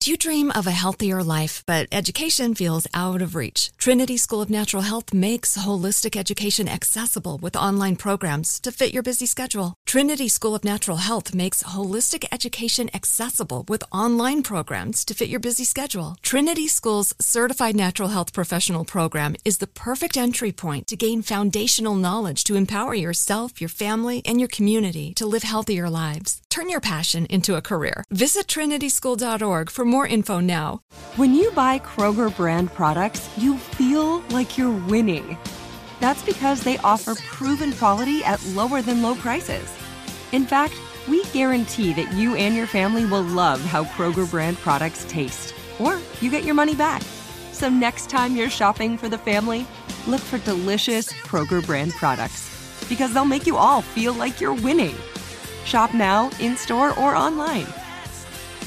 Do you dream of a healthier life, but education feels out of reach? Trinity School of Natural Health makes holistic education accessible with online programs to fit your busy schedule. Trinity School of Natural Health makes holistic education accessible with online programs to fit your busy schedule. Trinity School's Certified Natural Health Professional Program is the perfect entry point to gain foundational knowledge to empower yourself, your family, and your community to live healthier lives. Turn your passion into a career. Visit trinityschool.org for more info now. When you buy Kroger brand products, you feel like you're winning. That's because they offer proven quality at lower than low prices. In fact, we guarantee that you and your family will love how Kroger brand products taste, or you get your money back. So next time you're shopping for the family, look for delicious Kroger brand products because they'll make you all feel like you're winning. Shop now, in store, or online.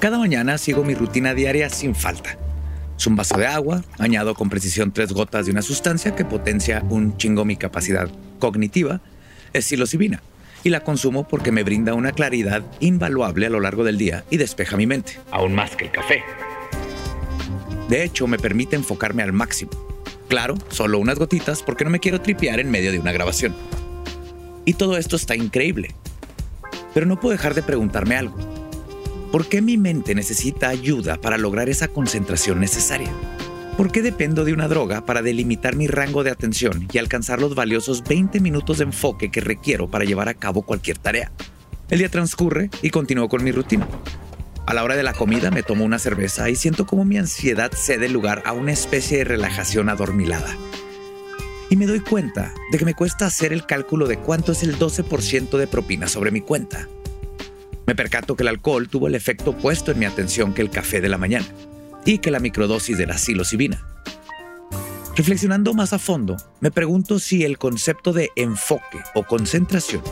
Cada mañana sigo mi rutina diaria sin falta. Es un vaso de agua, añado con precisión tres gotas de una sustancia que potencia un chingo mi capacidad cognitiva, es psilocibina, y la consumo porque me brinda una claridad invaluable a lo largo del día y despeja mi mente, aún más que el café. De hecho, me permite enfocarme al máximo. Claro, solo unas gotitas porque no me quiero tripear en medio de una grabación. Y todo esto está increíble. Pero no puedo dejar de preguntarme algo. ¿Por qué mi mente necesita ayuda para lograr esa concentración necesaria? ¿Por qué dependo de una droga para delimitar mi rango de atención y alcanzar los valiosos 20 minutos de enfoque que requiero para llevar a cabo cualquier tarea? El día transcurre y continúo con mi rutina. A la hora de la comida me tomo una cerveza y siento como mi ansiedad cede lugar a una especie de relajación adormilada. Y me doy cuenta de que me cuesta hacer el cálculo de cuánto es el 12% de propina sobre mi cuenta. Me percato que el alcohol tuvo el efecto opuesto en mi atención que el café de la mañana y que la microdosis de la psilocibina. Reflexionando más a fondo, me pregunto si el concepto de enfoque o concentración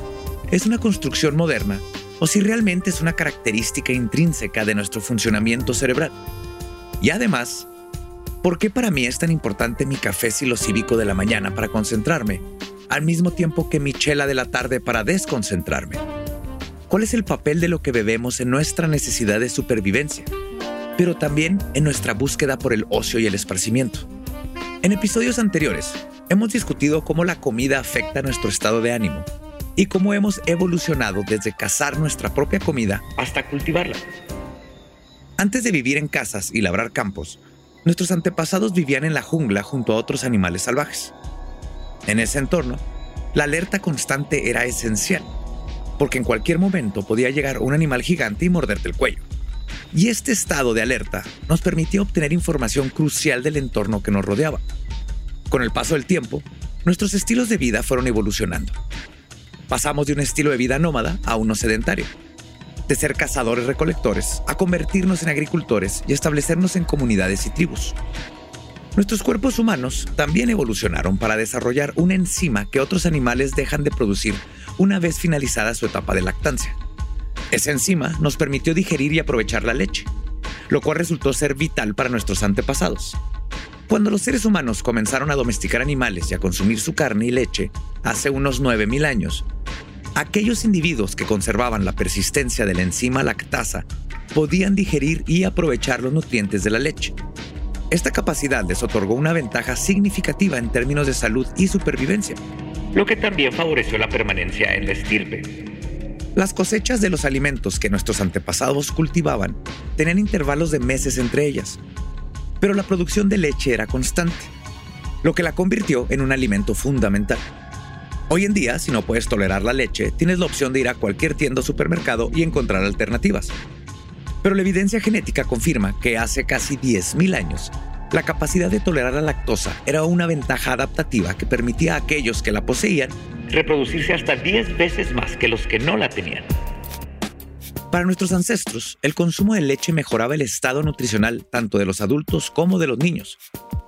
es una construcción moderna o si realmente es una característica intrínseca de nuestro funcionamiento cerebral. Y además, ¿por qué para mí es tan importante mi café psilocíbico de la mañana para concentrarme, al mismo tiempo que mi chela de la tarde para desconcentrarme? ¿Cuál es el papel de lo que bebemos en nuestra necesidad de supervivencia? Pero también en nuestra búsqueda por el ocio y el esparcimiento. En episodios anteriores, hemos discutido cómo la comida afecta nuestro estado de ánimo y cómo hemos evolucionado desde cazar nuestra propia comida hasta cultivarla. Antes de vivir en casas y labrar campos, nuestros antepasados vivían en la jungla junto a otros animales salvajes. En ese entorno, la alerta constante era esencial porque en cualquier momento podía llegar un animal gigante y morderte el cuello. Y este estado de alerta nos permitió obtener información crucial del entorno que nos rodeaba. Con el paso del tiempo, nuestros estilos de vida fueron evolucionando. Pasamos de un estilo de vida nómada a uno sedentario, de ser cazadores recolectores a convertirnos en agricultores y establecernos en comunidades y tribus. Nuestros cuerpos humanos también evolucionaron para desarrollar una enzima que otros animales dejan de producir una vez finalizada su etapa de lactancia. Esa enzima nos permitió digerir y aprovechar la leche, lo cual resultó ser vital para nuestros antepasados. Cuando los seres humanos comenzaron a domesticar animales y a consumir su carne y leche hace unos 9.000 años, aquellos individuos que conservaban la persistencia de la enzima lactasa podían digerir y aprovechar los nutrientes de la leche. Esta capacidad les otorgó una ventaja significativa en términos de salud y supervivencia, lo que también favoreció la permanencia en la estirpe. Las cosechas de los alimentos que nuestros antepasados cultivaban tenían intervalos de meses entre ellas, pero la producción de leche era constante, lo que la convirtió en un alimento fundamental. Hoy en día, si no puedes tolerar la leche, tienes la opción de ir a cualquier tienda o supermercado y encontrar alternativas. Pero la evidencia genética confirma que hace casi 10.000 años, la capacidad de tolerar la lactosa era una ventaja adaptativa que permitía a aquellos que la poseían reproducirse hasta 10 veces más que los que no la tenían. Para nuestros ancestros, el consumo de leche mejoraba el estado nutricional tanto de los adultos como de los niños,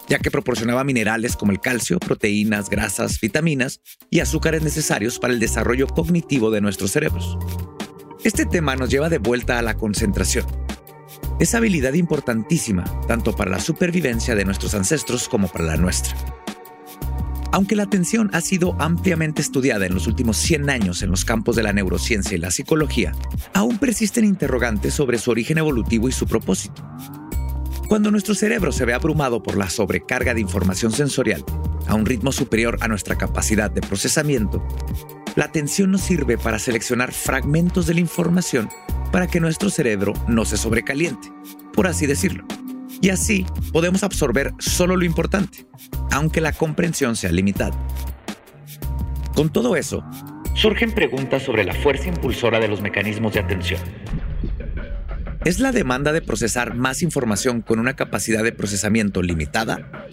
ya que proporcionaba minerales como el calcio, proteínas, grasas, vitaminas y azúcares necesarios para el desarrollo cognitivo de nuestros cerebros. Este tema nos lleva de vuelta a la concentración, esa habilidad importantísima tanto para la supervivencia de nuestros ancestros como para la nuestra. Aunque la atención ha sido ampliamente estudiada en los últimos 100 años en los campos de la neurociencia y la psicología, aún persisten interrogantes sobre su origen evolutivo y su propósito. Cuando nuestro cerebro se ve abrumado por la sobrecarga de información sensorial a un ritmo superior a nuestra capacidad de procesamiento, la atención nos sirve para seleccionar fragmentos de la información para que nuestro cerebro no se sobrecaliente, por así decirlo. Y así podemos absorber solo lo importante, aunque la comprensión sea limitada. Con todo eso, surgen preguntas sobre la fuerza impulsora de los mecanismos de atención. ¿Es la demanda de procesar más información con una capacidad de procesamiento limitada?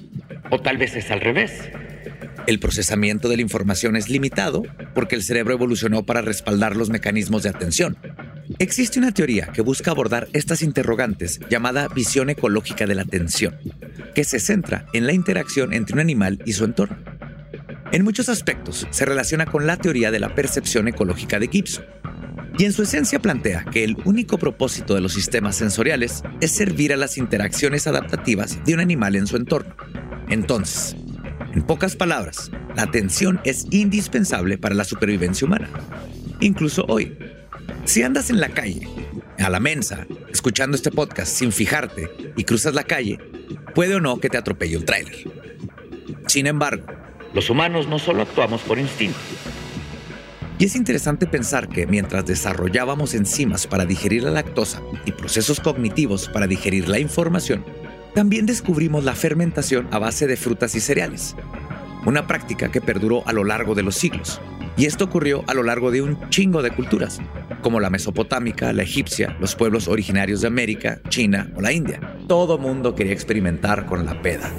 ¿O tal vez es al revés? El procesamiento de la información es limitado porque el cerebro evolucionó para respaldar los mecanismos de atención, Existe una teoría que busca abordar estas interrogantes llamada visión ecológica de la atención, que se centra en la interacción entre un animal y su entorno. En muchos aspectos se relaciona con la teoría de la percepción ecológica de Gibson, y en su esencia plantea que el único propósito de los sistemas sensoriales es servir a las interacciones adaptativas de un animal en su entorno. Entonces, en pocas palabras, la atención es indispensable para la supervivencia humana, incluso hoy, si andas en la calle, a la mensa, escuchando este podcast sin fijarte y cruzas la calle, puede o no que te atropelle un tráiler. Sin embargo, los humanos no solo actuamos por instinto. Y es interesante pensar que mientras desarrollábamos enzimas para digerir la lactosa y procesos cognitivos para digerir la información, también descubrimos la fermentación a base de frutas y cereales, una práctica que perduró a lo largo de los siglos. Y esto ocurrió a lo largo de un chingo de culturas, como la mesopotámica, la egipcia, los pueblos originarios de América, China o la India. Todo mundo quería experimentar con la peda.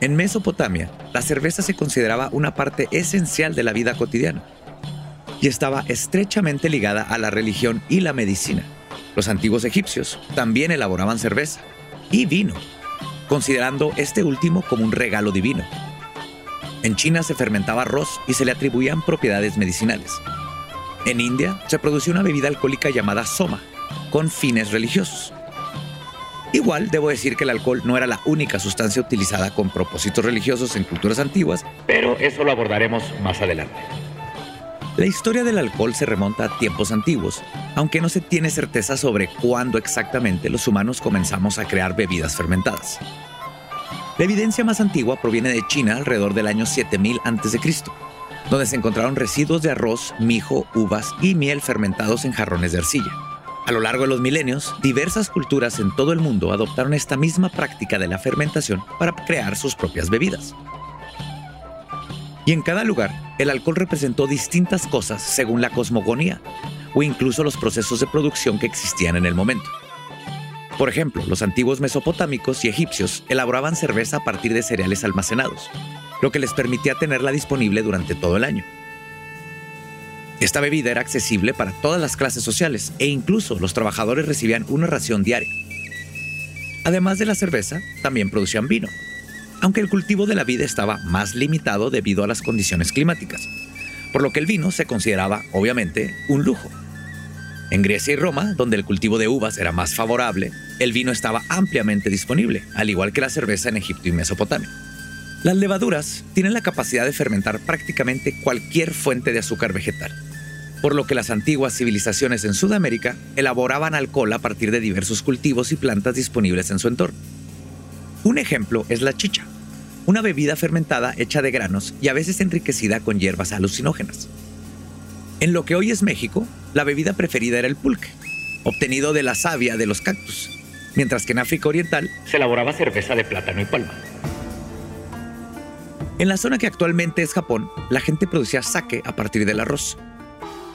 En Mesopotamia, la cerveza se consideraba una parte esencial de la vida cotidiana y estaba estrechamente ligada a la religión y la medicina. Los antiguos egipcios también elaboraban cerveza y vino, considerando este último como un regalo divino. En China se fermentaba arroz y se le atribuían propiedades medicinales. En India se produció una bebida alcohólica llamada soma, con fines religiosos. Igual debo decir que el alcohol no era la única sustancia utilizada con propósitos religiosos en culturas antiguas, pero eso lo abordaremos más adelante. La historia del alcohol se remonta a tiempos antiguos, aunque no se tiene certeza sobre cuándo exactamente los humanos comenzamos a crear bebidas fermentadas. La evidencia más antigua proviene de China alrededor del año 7000 a.C., donde se encontraron residuos de arroz, mijo, uvas y miel fermentados en jarrones de arcilla. A lo largo de los milenios, diversas culturas en todo el mundo adoptaron esta misma práctica de la fermentación para crear sus propias bebidas. Y en cada lugar, el alcohol representó distintas cosas según la cosmogonía o incluso los procesos de producción que existían en el momento. Por ejemplo, los antiguos mesopotámicos y egipcios elaboraban cerveza a partir de cereales almacenados, lo que les permitía tenerla disponible durante todo el año. Esta bebida era accesible para todas las clases sociales e incluso los trabajadores recibían una ración diaria. Además de la cerveza, también producían vino, aunque el cultivo de la vid estaba más limitado debido a las condiciones climáticas, por lo que el vino se consideraba, obviamente, un lujo. En Grecia y Roma, donde el cultivo de uvas era más favorable, el vino estaba ampliamente disponible, al igual que la cerveza en Egipto y Mesopotamia. Las levaduras tienen la capacidad de fermentar prácticamente cualquier fuente de azúcar vegetal, por lo que las antiguas civilizaciones en Sudamérica elaboraban alcohol a partir de diversos cultivos y plantas disponibles en su entorno. Un ejemplo es la chicha, una bebida fermentada hecha de granos y a veces enriquecida con hierbas alucinógenas. En lo que hoy es México, la bebida preferida era el pulque, obtenido de la savia de los cactus, mientras que en África Oriental se elaboraba cerveza de plátano y palma. En la zona que actualmente es Japón, la gente producía sake a partir del arroz.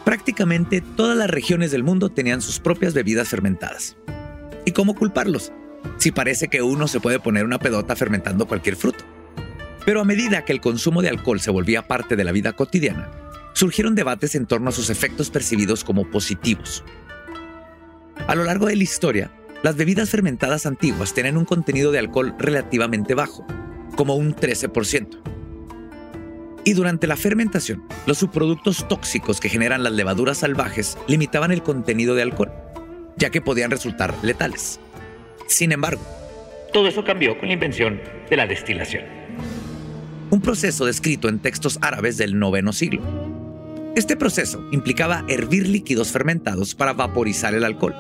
Prácticamente todas las regiones del mundo tenían sus propias bebidas fermentadas. ¿Y cómo culparlos? Si parece que uno se puede poner una pedota fermentando cualquier fruto. Pero a medida que el consumo de alcohol se volvía parte de la vida cotidiana, surgieron debates en torno a sus efectos percibidos como positivos. A lo largo de la historia, las bebidas fermentadas antiguas tenían un contenido de alcohol relativamente bajo, como un 13%. Y durante la fermentación, los subproductos tóxicos que generan las levaduras salvajes limitaban el contenido de alcohol, ya que podían resultar letales. Sin embargo, todo eso cambió con la invención de la destilación. Un proceso descrito en textos árabes del noveno siglo. Este proceso implicaba hervir líquidos fermentados para vaporizar el alcohol.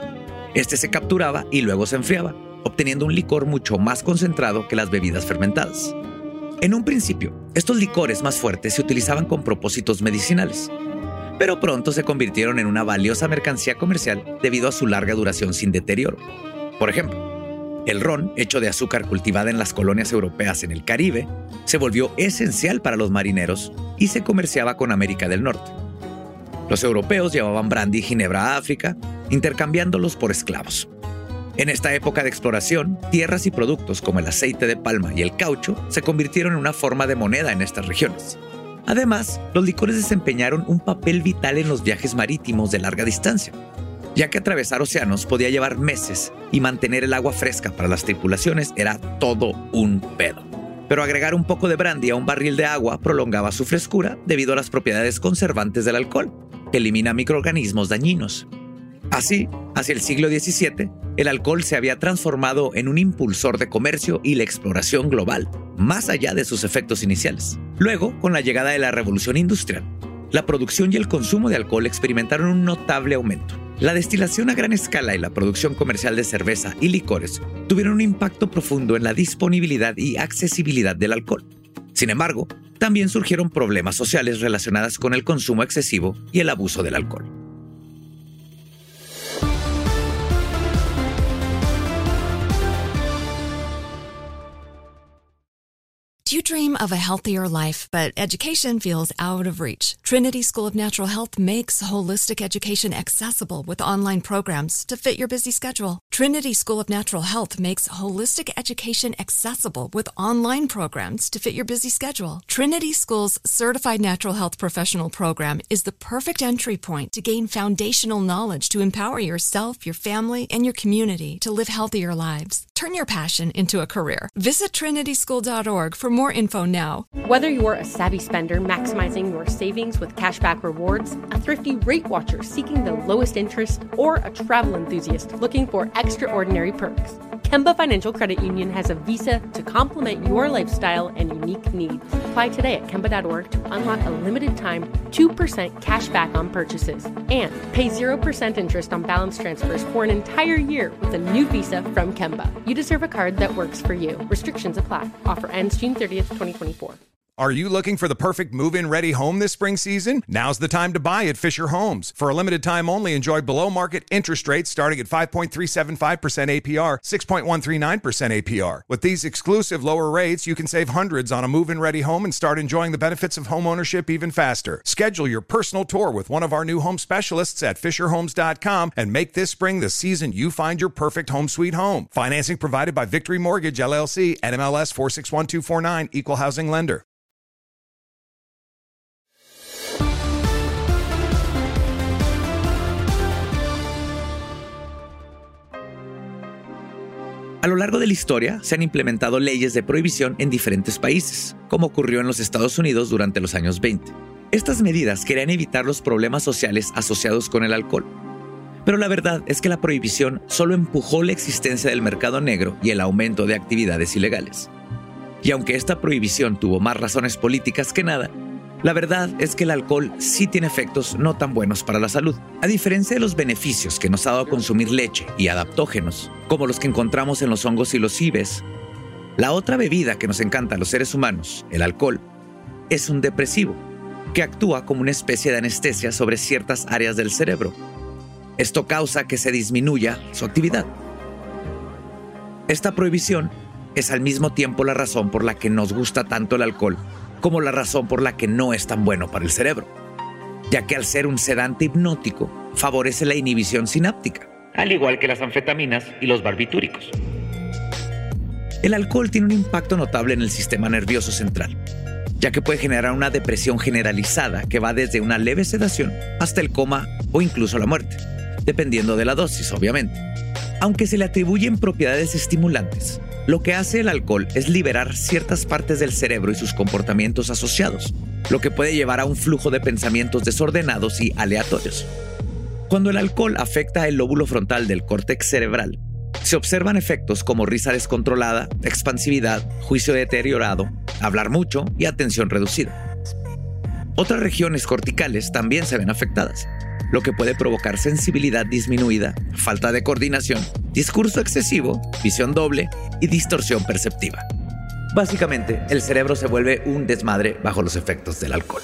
Este se capturaba y luego se enfriaba, obteniendo un licor mucho más concentrado que las bebidas fermentadas. En un principio, estos licores más fuertes se utilizaban con propósitos medicinales, pero pronto se convirtieron en una valiosa mercancía comercial debido a su larga duración sin deterioro. Por ejemplo, el ron, hecho de azúcar cultivada en las colonias europeas en el Caribe, se volvió esencial para los marineros y se comerciaba con América del Norte. Los europeos llevaban brandy y ginebra a África, intercambiándolos por esclavos. En esta época de exploración, tierras y productos como el aceite de palma y el caucho se convirtieron en una forma de moneda en estas regiones. Además, los licores desempeñaron un papel vital en los viajes marítimos de larga distancia, ya que atravesar océanos podía llevar meses y mantener el agua fresca para las tripulaciones era todo un pedo. Pero agregar un poco de brandy a un barril de agua prolongaba su frescura debido a las propiedades conservantes del alcohol, que elimina microorganismos dañinos. Así, hacia el siglo XVII, el alcohol se había transformado en un impulsor de comercio y la exploración global, más allá de sus efectos iniciales. Luego, con la llegada de la revolución industrial, la producción y el consumo de alcohol experimentaron un notable aumento. La destilación a gran escala y la producción comercial de cerveza y licores tuvieron un impacto profundo en la disponibilidad y accesibilidad del alcohol. Sin embargo, también surgieron problemas sociales relacionados con el consumo excesivo y el abuso del alcohol. Do you dream of a healthier life, but education feels out of reach? Trinity School of Natural Health makes holistic education accessible with online programs to fit your busy schedule. Trinity School of Natural Health makes holistic education accessible with online programs to fit your busy schedule. Trinity School's Certified Natural Health Professional Program is the perfect entry point to gain foundational knowledge to empower yourself, your family, and your community to live healthier lives. Turn your passion into a career. Visit trinityschool.org for more info now. Whether you're a savvy spender maximizing your savings with cashback rewards, a thrifty rate watcher seeking the lowest interest, or a travel enthusiast looking for extraordinary perks, Kemba Financial Credit Union has a visa to complement your lifestyle and unique needs. Apply today at Kemba.org to unlock a limited time 2% cash back on purchases and pay 0% interest on balance transfers for an entire year with a new visa from Kemba. You deserve a card that works for you. Restrictions apply. Offer ends June 30th, 2024. Are you looking for the perfect move in ready home this spring season? Now's the time to buy at Fisher Homes. For a limited time only, enjoy below market interest rates starting at 5.375% APR, 6.139% APR. With these exclusive lower rates, you can save hundreds on a move in ready home and start enjoying the benefits of home ownership even faster. Schedule your personal tour with one of our new home specialists at FisherHomes.com and make this spring the season you find your perfect home sweet home. Financing provided by Victory Mortgage, LLC, NMLS 461249, Equal Housing Lender. A lo largo de la historia se han implementado leyes de prohibición en diferentes países, como ocurrió en los Estados Unidos durante los años 20. Estas medidas querían evitar los problemas sociales asociados con el alcohol. Pero la verdad es que la prohibición solo empujó la existencia del mercado negro y el aumento de actividades ilegales. Y aunque esta prohibición tuvo más razones políticas que nada, la verdad es que el alcohol sí tiene efectos no tan buenos para la salud. A diferencia de los beneficios que nos ha dado consumir leche y adaptógenos, como los que encontramos en los hongos y los cibes, La otra bebida que nos encanta a los seres humanos, el alcohol, es un depresivo que actúa como una especie de anestesia sobre ciertas áreas del cerebro. Esto causa que se disminuya su actividad. Esta prohibición es al mismo tiempo la razón por la que nos gusta tanto el alcohol como la razón por la que no es tan bueno para el cerebro, ya que al ser un sedante hipnótico favorece la inhibición sináptica, al igual que las anfetaminas y los barbitúricos. El alcohol tiene un impacto notable en el sistema nervioso central, ya que puede generar una depresión generalizada que va desde una leve sedación hasta el coma o incluso la muerte, dependiendo de la dosis, obviamente. Aunque se le atribuyen propiedades estimulantes, lo que hace el alcohol es liberar ciertas partes del cerebro y sus comportamientos asociados, lo que puede llevar a un flujo de pensamientos desordenados y aleatorios. Cuando el alcohol afecta el lóbulo frontal del córtex cerebral, se observan efectos como risa descontrolada, expansividad, juicio deteriorado, hablar mucho y atención reducida. Otras regiones corticales también se ven afectadas, lo que puede provocar sensibilidad disminuida, falta de coordinación, discurso excesivo, visión doble y distorsión perceptiva. Básicamente, el cerebro se vuelve un desmadre bajo los efectos del alcohol.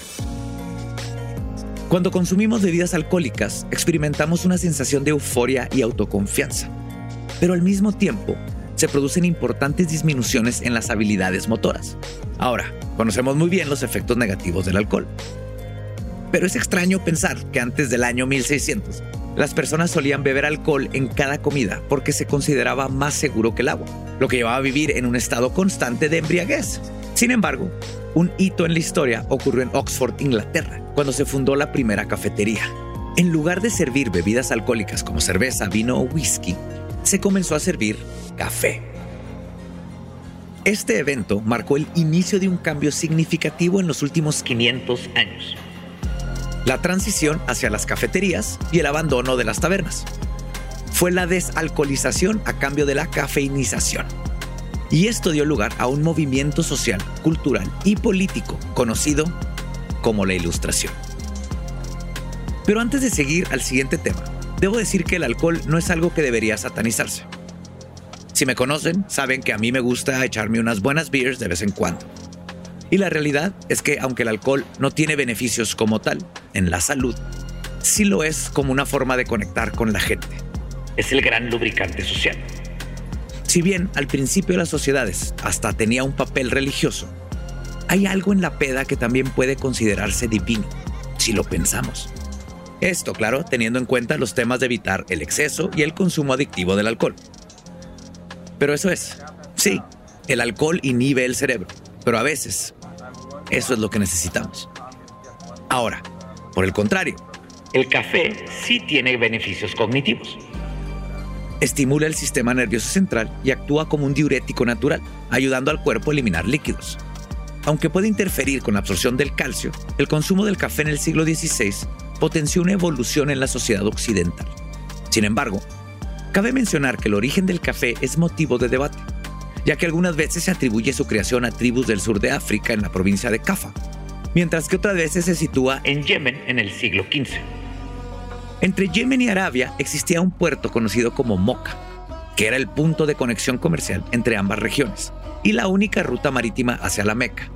Cuando consumimos bebidas alcohólicas, experimentamos una sensación de euforia y autoconfianza, pero al mismo tiempo se producen importantes disminuciones en las habilidades motoras. Ahora, conocemos muy bien los efectos negativos del alcohol. Pero es extraño pensar que antes del año 1600, las personas solían beber alcohol en cada comida porque se consideraba más seguro que el agua, lo que llevaba a vivir en un estado constante de embriaguez. Sin embargo, un hito en la historia ocurrió en Oxford, Inglaterra, cuando se fundó la primera cafetería. En lugar de servir bebidas alcohólicas como cerveza, vino o whisky, se comenzó a servir café. Este evento marcó el inicio de un cambio significativo en los últimos 500 años la transición hacia las cafeterías y el abandono de las tabernas. Fue la desalcoholización a cambio de la cafeinización. Y esto dio lugar a un movimiento social, cultural y político conocido como la Ilustración. Pero antes de seguir al siguiente tema, debo decir que el alcohol no es algo que debería satanizarse. Si me conocen, saben que a mí me gusta echarme unas buenas beers de vez en cuando. Y la realidad es que aunque el alcohol no tiene beneficios como tal en la salud, sí lo es como una forma de conectar con la gente. Es el gran lubricante social. Si bien al principio de las sociedades hasta tenía un papel religioso, hay algo en la peda que también puede considerarse divino, si lo pensamos. Esto, claro, teniendo en cuenta los temas de evitar el exceso y el consumo adictivo del alcohol. Pero eso es, sí, el alcohol inhibe el cerebro, pero a veces eso es lo que necesitamos. Ahora, por el contrario, el café sí tiene beneficios cognitivos. Estimula el sistema nervioso central y actúa como un diurético natural, ayudando al cuerpo a eliminar líquidos. Aunque puede interferir con la absorción del calcio, el consumo del café en el siglo XVI potenció una evolución en la sociedad occidental. Sin embargo, cabe mencionar que el origen del café es motivo de debate ya que algunas veces se atribuye su creación a tribus del sur de África en la provincia de Cafa, mientras que otras veces se sitúa en Yemen en el siglo XV. Entre Yemen y Arabia existía un puerto conocido como Moca, que era el punto de conexión comercial entre ambas regiones y la única ruta marítima hacia la Meca.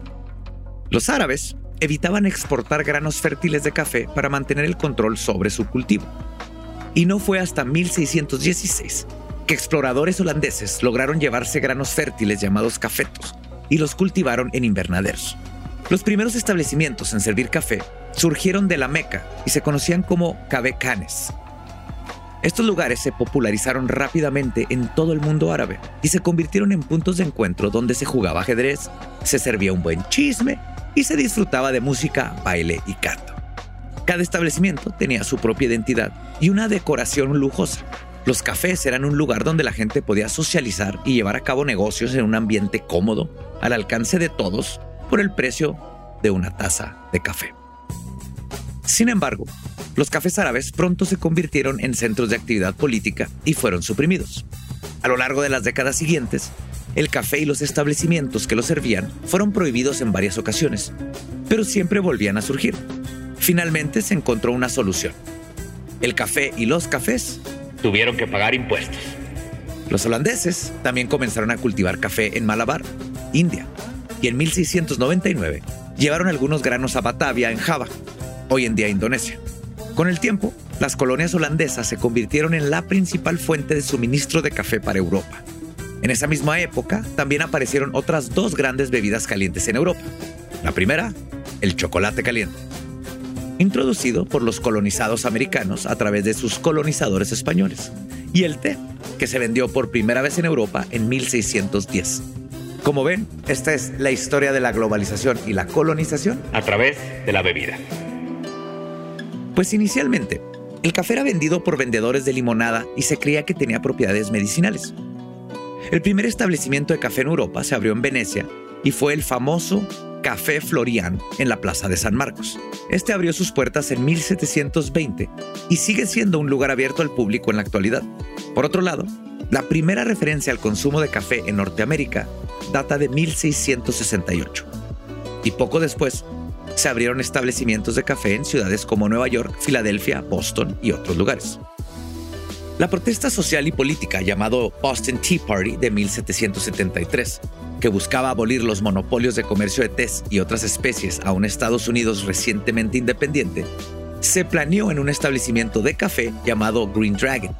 Los árabes evitaban exportar granos fértiles de café para mantener el control sobre su cultivo. Y no fue hasta 1616 que exploradores holandeses lograron llevarse granos fértiles llamados cafetos y los cultivaron en invernaderos. Los primeros establecimientos en servir café surgieron de la Meca y se conocían como cabecanes. Estos lugares se popularizaron rápidamente en todo el mundo árabe y se convirtieron en puntos de encuentro donde se jugaba ajedrez, se servía un buen chisme y se disfrutaba de música, baile y canto. Cada establecimiento tenía su propia identidad y una decoración lujosa, los cafés eran un lugar donde la gente podía socializar y llevar a cabo negocios en un ambiente cómodo, al alcance de todos, por el precio de una taza de café. Sin embargo, los cafés árabes pronto se convirtieron en centros de actividad política y fueron suprimidos. A lo largo de las décadas siguientes, el café y los establecimientos que lo servían fueron prohibidos en varias ocasiones, pero siempre volvían a surgir. Finalmente se encontró una solución. El café y los cafés tuvieron que pagar impuestos. Los holandeses también comenzaron a cultivar café en Malabar, India, y en 1699 llevaron algunos granos a Batavia, en Java, hoy en día Indonesia. Con el tiempo, las colonias holandesas se convirtieron en la principal fuente de suministro de café para Europa. En esa misma época también aparecieron otras dos grandes bebidas calientes en Europa. La primera, el chocolate caliente, introducido por los colonizados americanos a través de sus colonizadores españoles, y el té, que se vendió por primera vez en Europa en 1610. Como ven, esta es la historia de la globalización y la colonización a través de la bebida. Pues inicialmente, el café era vendido por vendedores de limonada y se creía que tenía propiedades medicinales. El primer establecimiento de café en Europa se abrió en Venecia y fue el famoso Café Florian en la Plaza de San Marcos. Este abrió sus puertas en 1720 y sigue siendo un lugar abierto al público en la actualidad. Por otro lado, la primera referencia al consumo de café en Norteamérica data de 1668. Y poco después, se abrieron establecimientos de café en ciudades como Nueva York, Filadelfia, Boston y otros lugares. La protesta social y política llamado Boston Tea Party de 1773, que buscaba abolir los monopolios de comercio de té y otras especies a un Estados Unidos recientemente independiente, se planeó en un establecimiento de café llamado Green Dragon.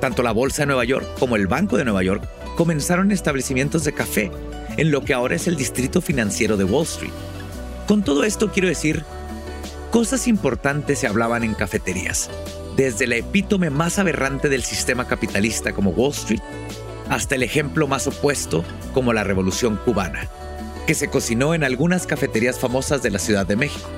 Tanto la Bolsa de Nueva York como el Banco de Nueva York comenzaron establecimientos de café en lo que ahora es el distrito financiero de Wall Street. Con todo esto quiero decir, cosas importantes se hablaban en cafeterías, desde el epítome más aberrante del sistema capitalista como Wall Street, hasta el ejemplo más opuesto como la Revolución cubana, que se cocinó en algunas cafeterías famosas de la Ciudad de México.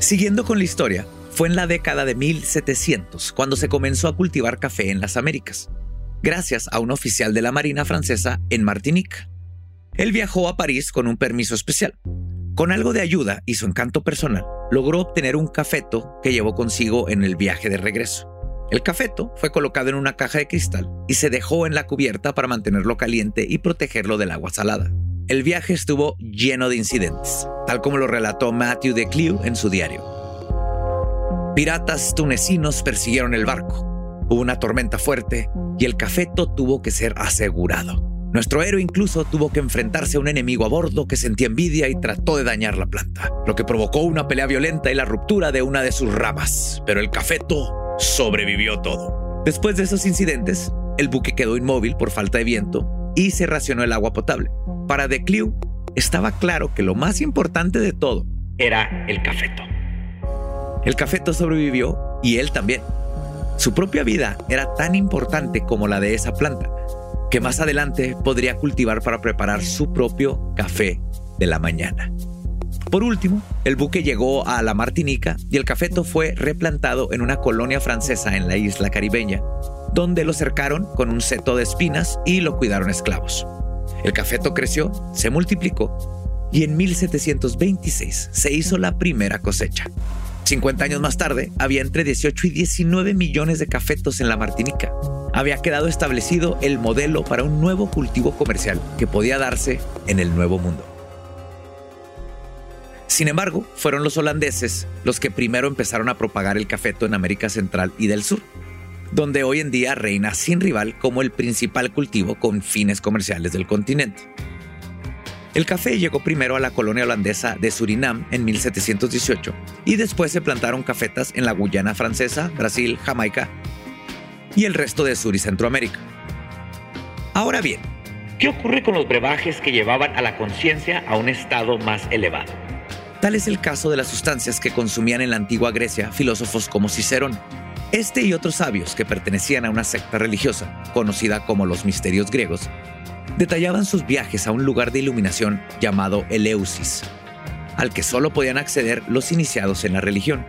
Siguiendo con la historia, fue en la década de 1700 cuando se comenzó a cultivar café en las Américas gracias a un oficial de la Marina francesa en Martinique. Él viajó a París con un permiso especial. Con algo de ayuda y su encanto personal, logró obtener un cafeto que llevó consigo en el viaje de regreso. El cafeto fue colocado en una caja de cristal y se dejó en la cubierta para mantenerlo caliente y protegerlo del agua salada. El viaje estuvo lleno de incidentes, tal como lo relató Matthew de Clew en su diario. Piratas tunecinos persiguieron el barco, Hubo una tormenta fuerte y el cafeto tuvo que ser asegurado. Nuestro héroe incluso tuvo que enfrentarse a un enemigo a bordo que sentía envidia y trató de dañar la planta, lo que provocó una pelea violenta y la ruptura de una de sus ramas. Pero el cafeto sobrevivió todo. Después de esos incidentes, el buque quedó inmóvil por falta de viento y se racionó el agua potable. Para De estaba claro que lo más importante de todo era el cafeto. El cafeto sobrevivió y él también. Su propia vida era tan importante como la de esa planta, que más adelante podría cultivar para preparar su propio café de la mañana. Por último, el buque llegó a la Martinica y el cafeto fue replantado en una colonia francesa en la isla caribeña, donde lo cercaron con un seto de espinas y lo cuidaron esclavos. El cafeto creció, se multiplicó y en 1726 se hizo la primera cosecha. 50 años más tarde, había entre 18 y 19 millones de cafetos en la Martinica. Había quedado establecido el modelo para un nuevo cultivo comercial que podía darse en el Nuevo Mundo. Sin embargo, fueron los holandeses los que primero empezaron a propagar el cafeto en América Central y del Sur, donde hoy en día reina sin rival como el principal cultivo con fines comerciales del continente. El café llegó primero a la colonia holandesa de Surinam en 1718 y después se plantaron cafetas en la Guyana francesa, Brasil, Jamaica y el resto de Sur y Centroamérica. Ahora bien, ¿qué ocurre con los brebajes que llevaban a la conciencia a un estado más elevado? Tal es el caso de las sustancias que consumían en la antigua Grecia filósofos como Cicerón. Este y otros sabios que pertenecían a una secta religiosa, conocida como los misterios griegos, detallaban sus viajes a un lugar de iluminación llamado Eleusis, al que solo podían acceder los iniciados en la religión.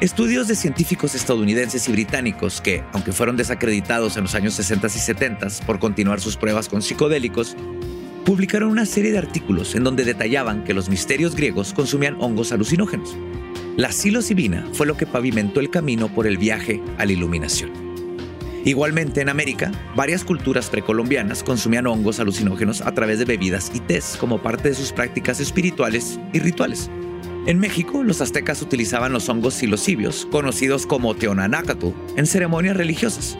Estudios de científicos estadounidenses y británicos que, aunque fueron desacreditados en los años 60 y 70 por continuar sus pruebas con psicodélicos, publicaron una serie de artículos en donde detallaban que los misterios griegos consumían hongos alucinógenos. La psilocibina fue lo que pavimentó el camino por el viaje a la iluminación. Igualmente en América, varias culturas precolombianas consumían hongos alucinógenos a través de bebidas y tés como parte de sus prácticas espirituales y rituales. En México, los aztecas utilizaban los hongos psilocibios, conocidos como teonanácatl, en ceremonias religiosas.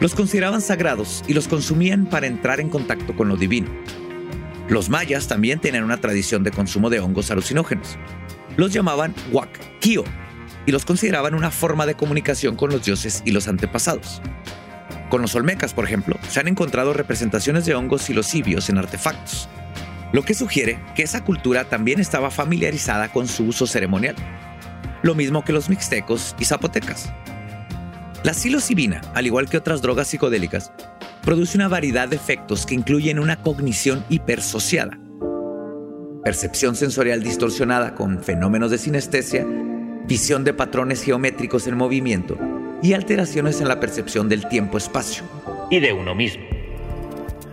Los consideraban sagrados y los consumían para entrar en contacto con lo divino. Los mayas también tenían una tradición de consumo de hongos alucinógenos. Los llamaban Kio y los consideraban una forma de comunicación con los dioses y los antepasados. Con los olmecas, por ejemplo, se han encontrado representaciones de hongos silocibios en artefactos, lo que sugiere que esa cultura también estaba familiarizada con su uso ceremonial, lo mismo que los mixtecos y zapotecas. La psilocibina, al igual que otras drogas psicodélicas, produce una variedad de efectos que incluyen una cognición hipersociada, percepción sensorial distorsionada con fenómenos de sinestesia, visión de patrones geométricos en movimiento y alteraciones en la percepción del tiempo-espacio. Y de uno mismo.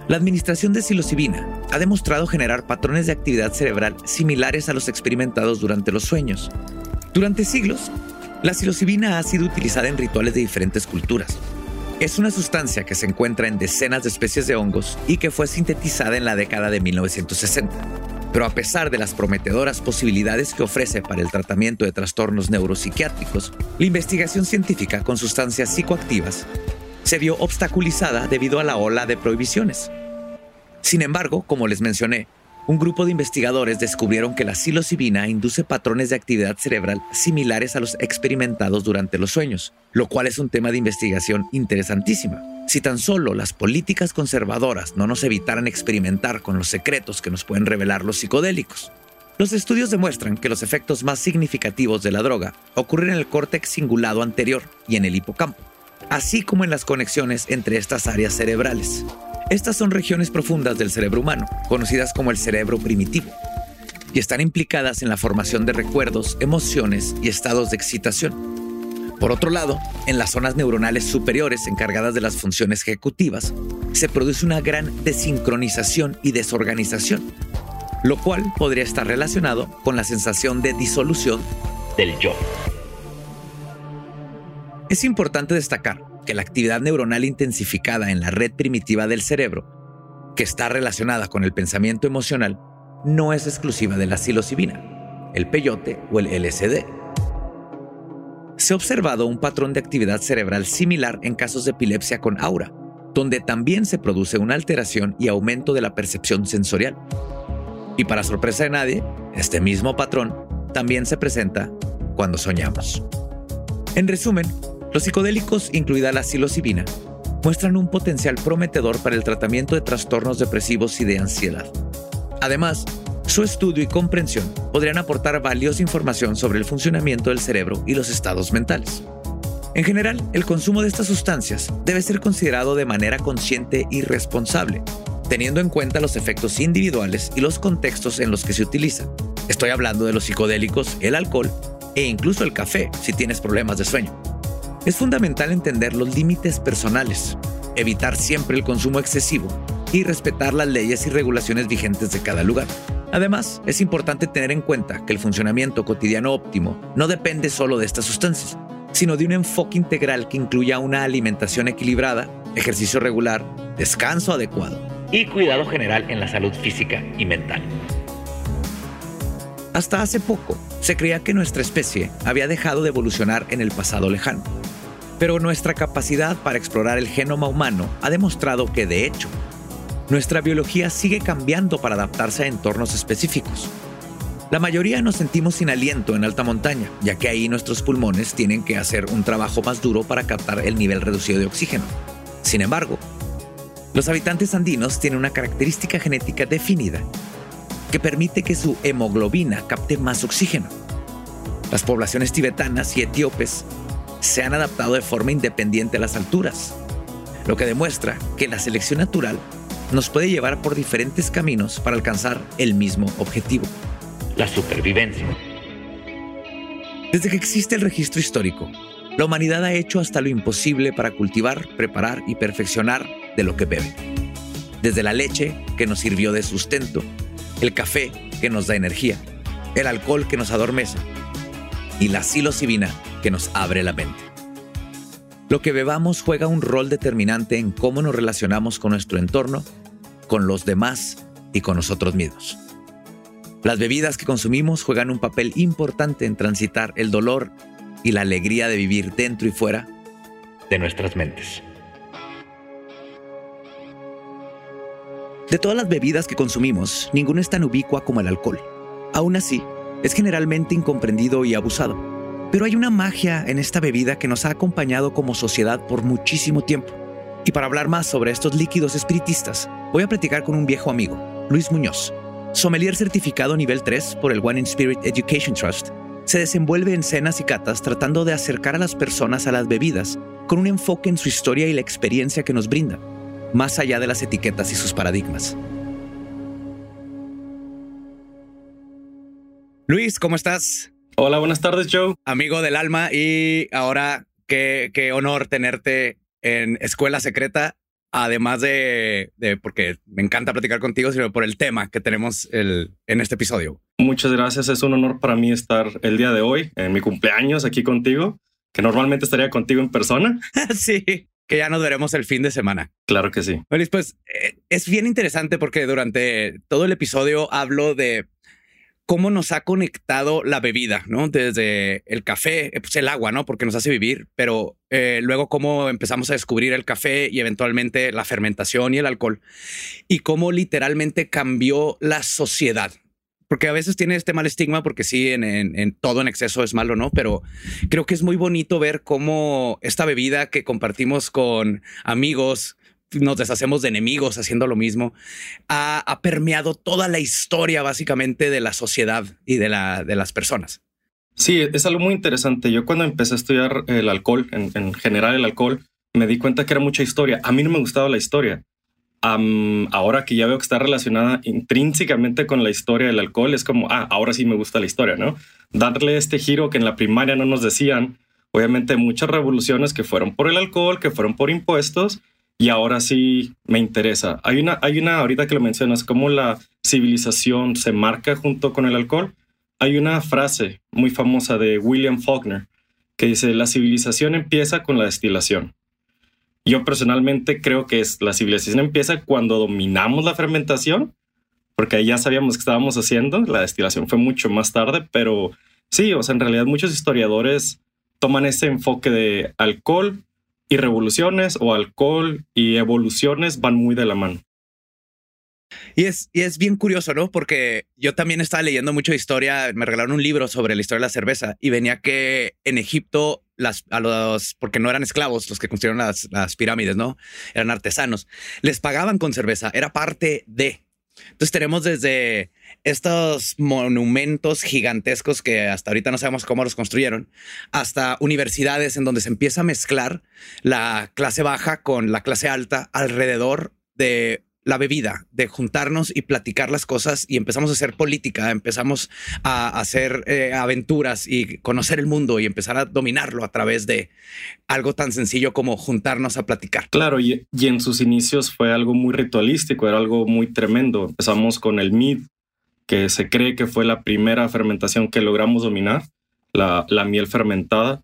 La administración de psilocibina ha demostrado generar patrones de actividad cerebral similares a los experimentados durante los sueños. Durante siglos, la psilocibina ha sido utilizada en rituales de diferentes culturas. Es una sustancia que se encuentra en decenas de especies de hongos y que fue sintetizada en la década de 1960. Pero a pesar de las prometedoras posibilidades que ofrece para el tratamiento de trastornos neuropsiquiátricos, la investigación científica con sustancias psicoactivas se vio obstaculizada debido a la ola de prohibiciones. Sin embargo, como les mencioné, un grupo de investigadores descubrieron que la psilocibina induce patrones de actividad cerebral similares a los experimentados durante los sueños, lo cual es un tema de investigación interesantísima. Si tan solo las políticas conservadoras no nos evitaran experimentar con los secretos que nos pueden revelar los psicodélicos. Los estudios demuestran que los efectos más significativos de la droga ocurren en el córtex cingulado anterior y en el hipocampo, así como en las conexiones entre estas áreas cerebrales. Estas son regiones profundas del cerebro humano, conocidas como el cerebro primitivo, y están implicadas en la formación de recuerdos, emociones y estados de excitación. Por otro lado, en las zonas neuronales superiores encargadas de las funciones ejecutivas, se produce una gran desincronización y desorganización, lo cual podría estar relacionado con la sensación de disolución del yo. Es importante destacar que la actividad neuronal intensificada en la red primitiva del cerebro, que está relacionada con el pensamiento emocional, no es exclusiva de la psilocibina, el peyote o el LSD. Se ha observado un patrón de actividad cerebral similar en casos de epilepsia con aura, donde también se produce una alteración y aumento de la percepción sensorial. Y para sorpresa de nadie, este mismo patrón también se presenta cuando soñamos. En resumen, los psicodélicos, incluida la psilocibina, muestran un potencial prometedor para el tratamiento de trastornos depresivos y de ansiedad. Además, su estudio y comprensión podrían aportar valiosa información sobre el funcionamiento del cerebro y los estados mentales. En general, el consumo de estas sustancias debe ser considerado de manera consciente y responsable, teniendo en cuenta los efectos individuales y los contextos en los que se utilizan. Estoy hablando de los psicodélicos, el alcohol e incluso el café si tienes problemas de sueño. Es fundamental entender los límites personales, evitar siempre el consumo excesivo y respetar las leyes y regulaciones vigentes de cada lugar. Además, es importante tener en cuenta que el funcionamiento cotidiano óptimo no depende solo de estas sustancias, sino de un enfoque integral que incluya una alimentación equilibrada, ejercicio regular, descanso adecuado y cuidado general en la salud física y mental. Hasta hace poco, se creía que nuestra especie había dejado de evolucionar en el pasado lejano pero nuestra capacidad para explorar el genoma humano ha demostrado que, de hecho, nuestra biología sigue cambiando para adaptarse a entornos específicos. La mayoría nos sentimos sin aliento en alta montaña, ya que ahí nuestros pulmones tienen que hacer un trabajo más duro para captar el nivel reducido de oxígeno. Sin embargo, los habitantes andinos tienen una característica genética definida que permite que su hemoglobina capte más oxígeno. Las poblaciones tibetanas y etíopes se han adaptado de forma independiente a las alturas, lo que demuestra que la selección natural nos puede llevar por diferentes caminos para alcanzar el mismo objetivo. La supervivencia. Desde que existe el registro histórico, la humanidad ha hecho hasta lo imposible para cultivar, preparar y perfeccionar de lo que bebe. Desde la leche, que nos sirvió de sustento, el café, que nos da energía, el alcohol que nos adormece, y la psilocibina, que nos abre la mente. Lo que bebamos juega un rol determinante en cómo nos relacionamos con nuestro entorno, con los demás y con nosotros mismos. Las bebidas que consumimos juegan un papel importante en transitar el dolor y la alegría de vivir dentro y fuera de nuestras mentes. De todas las bebidas que consumimos, ninguna es tan ubicua como el alcohol. Aún así, es generalmente incomprendido y abusado. Pero hay una magia en esta bebida que nos ha acompañado como sociedad por muchísimo tiempo. Y para hablar más sobre estos líquidos espiritistas, voy a platicar con un viejo amigo, Luis Muñoz, sommelier certificado nivel 3 por el One in Spirit Education Trust. Se desenvuelve en cenas y catas tratando de acercar a las personas a las bebidas con un enfoque en su historia y la experiencia que nos brinda, más allá de las etiquetas y sus paradigmas. Luis, ¿cómo estás? Hola, buenas tardes, Joe. Amigo del alma y ahora qué, qué honor tenerte en Escuela Secreta, además de, de, porque me encanta platicar contigo, sino por el tema que tenemos el, en este episodio. Muchas gracias, es un honor para mí estar el día de hoy, en mi cumpleaños, aquí contigo, que normalmente estaría contigo en persona. sí, que ya nos veremos el fin de semana. Claro que sí. Pues eh, es bien interesante porque durante todo el episodio hablo de cómo nos ha conectado la bebida, ¿no? Desde el café, eh, pues el agua, ¿no? Porque nos hace vivir, pero eh, luego cómo empezamos a descubrir el café y eventualmente la fermentación y el alcohol y cómo literalmente cambió la sociedad. Porque a veces tiene este mal estigma porque sí, en, todo en exceso es malo, ¿no? Pero creo que es muy bonito ver cómo esta bebida que compartimos con amigos, nos deshacemos de enemigos haciendo lo mismo, ha, ha, permeado toda la historia básicamente de la sociedad y de, la, de las personas. Sí, es algo muy interesante. Yo cuando empecé a estudiar el alcohol, en, en general el alcohol, me di cuenta que era mucha historia. A mí no me gustaba la historia. Ahora que ya veo que está relacionada intrínsecamente con la historia del alcohol, es como, ah, ahora sí me gusta la historia, ¿no? Darle este giro que en la primaria no nos decían, obviamente muchas revoluciones que fueron por el alcohol, que fueron por impuestos, y ahora sí me interesa. Hay una, hay una, ahorita que lo mencionas, cómo la civilización se marca junto con el alcohol. Hay una frase muy famosa de William Faulkner que dice, la civilización empieza con la destilación. Yo personalmente creo que es, la civilización empieza cuando dominamos la fermentación, porque ya sabíamos que estábamos haciendo, la destilación fue mucho más tarde, pero sí, o sea, en realidad muchos historiadores toman ese enfoque de alcohol, y revoluciones o alcohol y evoluciones van muy de la mano. Y es, y es bien curioso, ¿no? Porque yo también estaba leyendo mucho historia, me regalaron un libro sobre la historia de la cerveza y venía que en Egipto, las, a los, porque no eran esclavos los que construyeron las, las pirámides, ¿no? Eran artesanos, les pagaban con cerveza, era parte de. Entonces tenemos desde estos monumentos gigantescos que hasta ahorita no sabemos cómo los construyeron, hasta universidades en donde se empieza a mezclar la clase baja con la clase alta alrededor de la bebida, de juntarnos y platicar las cosas y empezamos a hacer política, empezamos a hacer eh, aventuras y conocer el mundo y empezar a dominarlo a través de algo tan sencillo como juntarnos a platicar. Claro, y, en sus inicios fue algo muy ritualístico, era algo muy tremendo. Empezamos con el mead, que se cree que fue la primera fermentación que logramos dominar, la, la miel fermentada.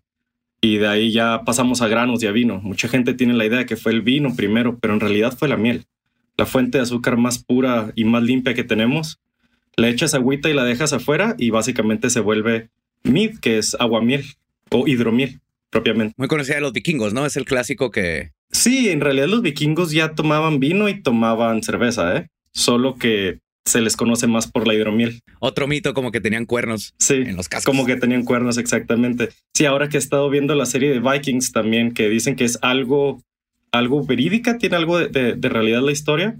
Y de ahí ya pasamos a granos y a vino. Mucha gente tiene la idea de que fue el vino primero, pero en realidad fue la miel la fuente de azúcar más pura y más limpia que tenemos. Le echas agüita y la dejas afuera y básicamente se vuelve mid, que es aguamiel o hidromiel propiamente. Muy conocida de los vikingos, ¿no? Es el clásico que... Sí, en realidad los vikingos ya tomaban vino y tomaban cerveza, ¿eh? Solo que se les conoce más por la hidromiel. Otro mito como que tenían cuernos sí, en los cascos. Como que tenían cuernos, exactamente. Sí, ahora que he estado viendo la serie de Vikings también, que dicen que es algo algo verídica, tiene algo de, de, realidad la historia.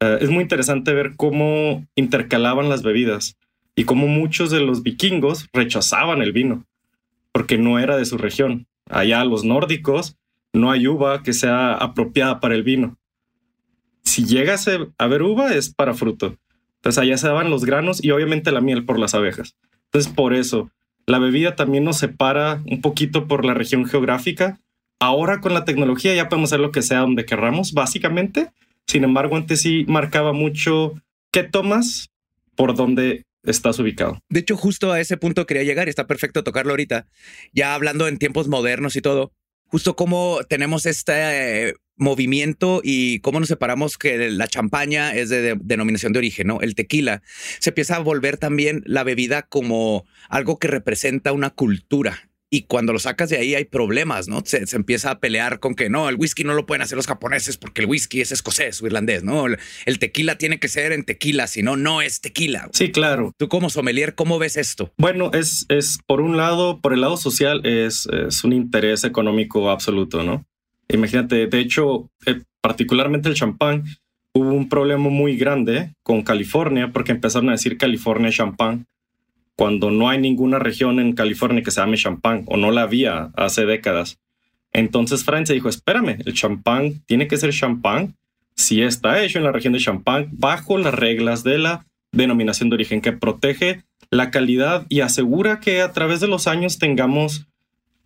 Uh, es muy interesante ver cómo intercalaban las bebidas y cómo muchos de los vikingos rechazaban el vino porque no era de su región. Allá los nórdicos no hay uva que sea apropiada para el vino. Si llegas a ver uva es para fruto. Entonces allá se daban los granos y obviamente la miel por las abejas. Entonces por eso la bebida también nos separa un poquito por la región geográfica Ahora con la tecnología ya podemos hacer lo que sea donde querramos, básicamente. Sin embargo, antes sí marcaba mucho qué tomas por dónde estás ubicado. De hecho, justo a ese punto quería llegar y está perfecto tocarlo ahorita. Ya hablando en tiempos modernos y todo, justo cómo tenemos este eh, movimiento y cómo nos separamos que la champaña es de, de, denominación de origen, ¿no? El tequila se empieza a volver también la bebida como algo que representa una cultura y cuando lo sacas de ahí hay problemas, ¿no? Se, empieza a pelear con que no, el whisky no lo pueden hacer los japoneses porque el whisky es escocés o irlandés, ¿no? El tequila tiene que ser en tequila, si no, no es tequila. Sí, claro. Tú como sommelier, ¿cómo ves esto? Bueno, es, es por un lado, por el lado social, es, es un interés económico absoluto, ¿no? Imagínate, de hecho, eh, particularmente el champán, hubo un problema muy grande con California porque empezaron a decir California champán cuando no hay ninguna región en California que se llame champán o no la había hace décadas. Entonces Francia dijo, espérame, el champán tiene que ser champán si está hecho en la región de champán bajo las reglas de la denominación de origen que protege la calidad y asegura que a través de los años tengamos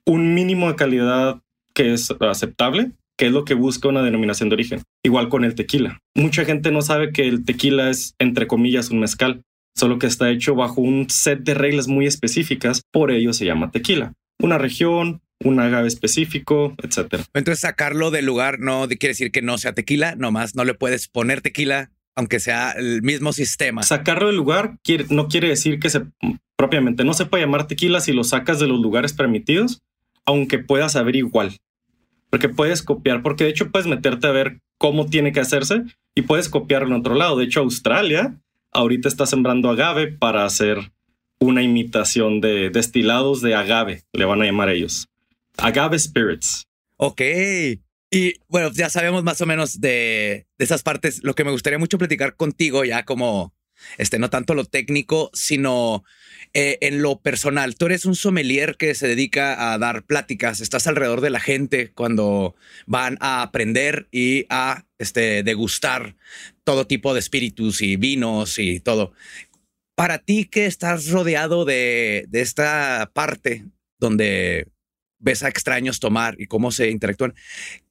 un mínimo de calidad que es aceptable, que es lo que busca una denominación de origen. Igual con el tequila. Mucha gente no sabe que el tequila es, entre comillas, un mezcal solo que está hecho bajo un set de reglas muy específicas, por ello se llama tequila. Una región, un agave específico, etcétera. Entonces sacarlo del lugar no quiere decir que no sea tequila, nomás no le puedes poner tequila aunque sea el mismo sistema. Sacarlo del lugar no quiere decir que se propiamente no se puede llamar tequila si lo sacas de los lugares permitidos, aunque puedas saber igual. Porque puedes copiar, porque de hecho puedes meterte a ver cómo tiene que hacerse y puedes copiarlo en otro lado. De hecho, Australia ahorita está sembrando agave para hacer una imitación de destilados de agave, le van a llamar ellos. Agave Spirits. Ok. Y bueno, ya sabemos más o menos de, esas partes. Lo que me gustaría mucho platicar contigo, ya como, este, no tanto lo técnico, sino eh, en lo personal. Tú eres un sommelier que se dedica a dar pláticas, estás alrededor de la gente cuando van a aprender y a este, degustar todo tipo de espíritus y vinos y todo. Para ti que estás rodeado de, esta parte donde ves a extraños tomar y cómo se interactúan,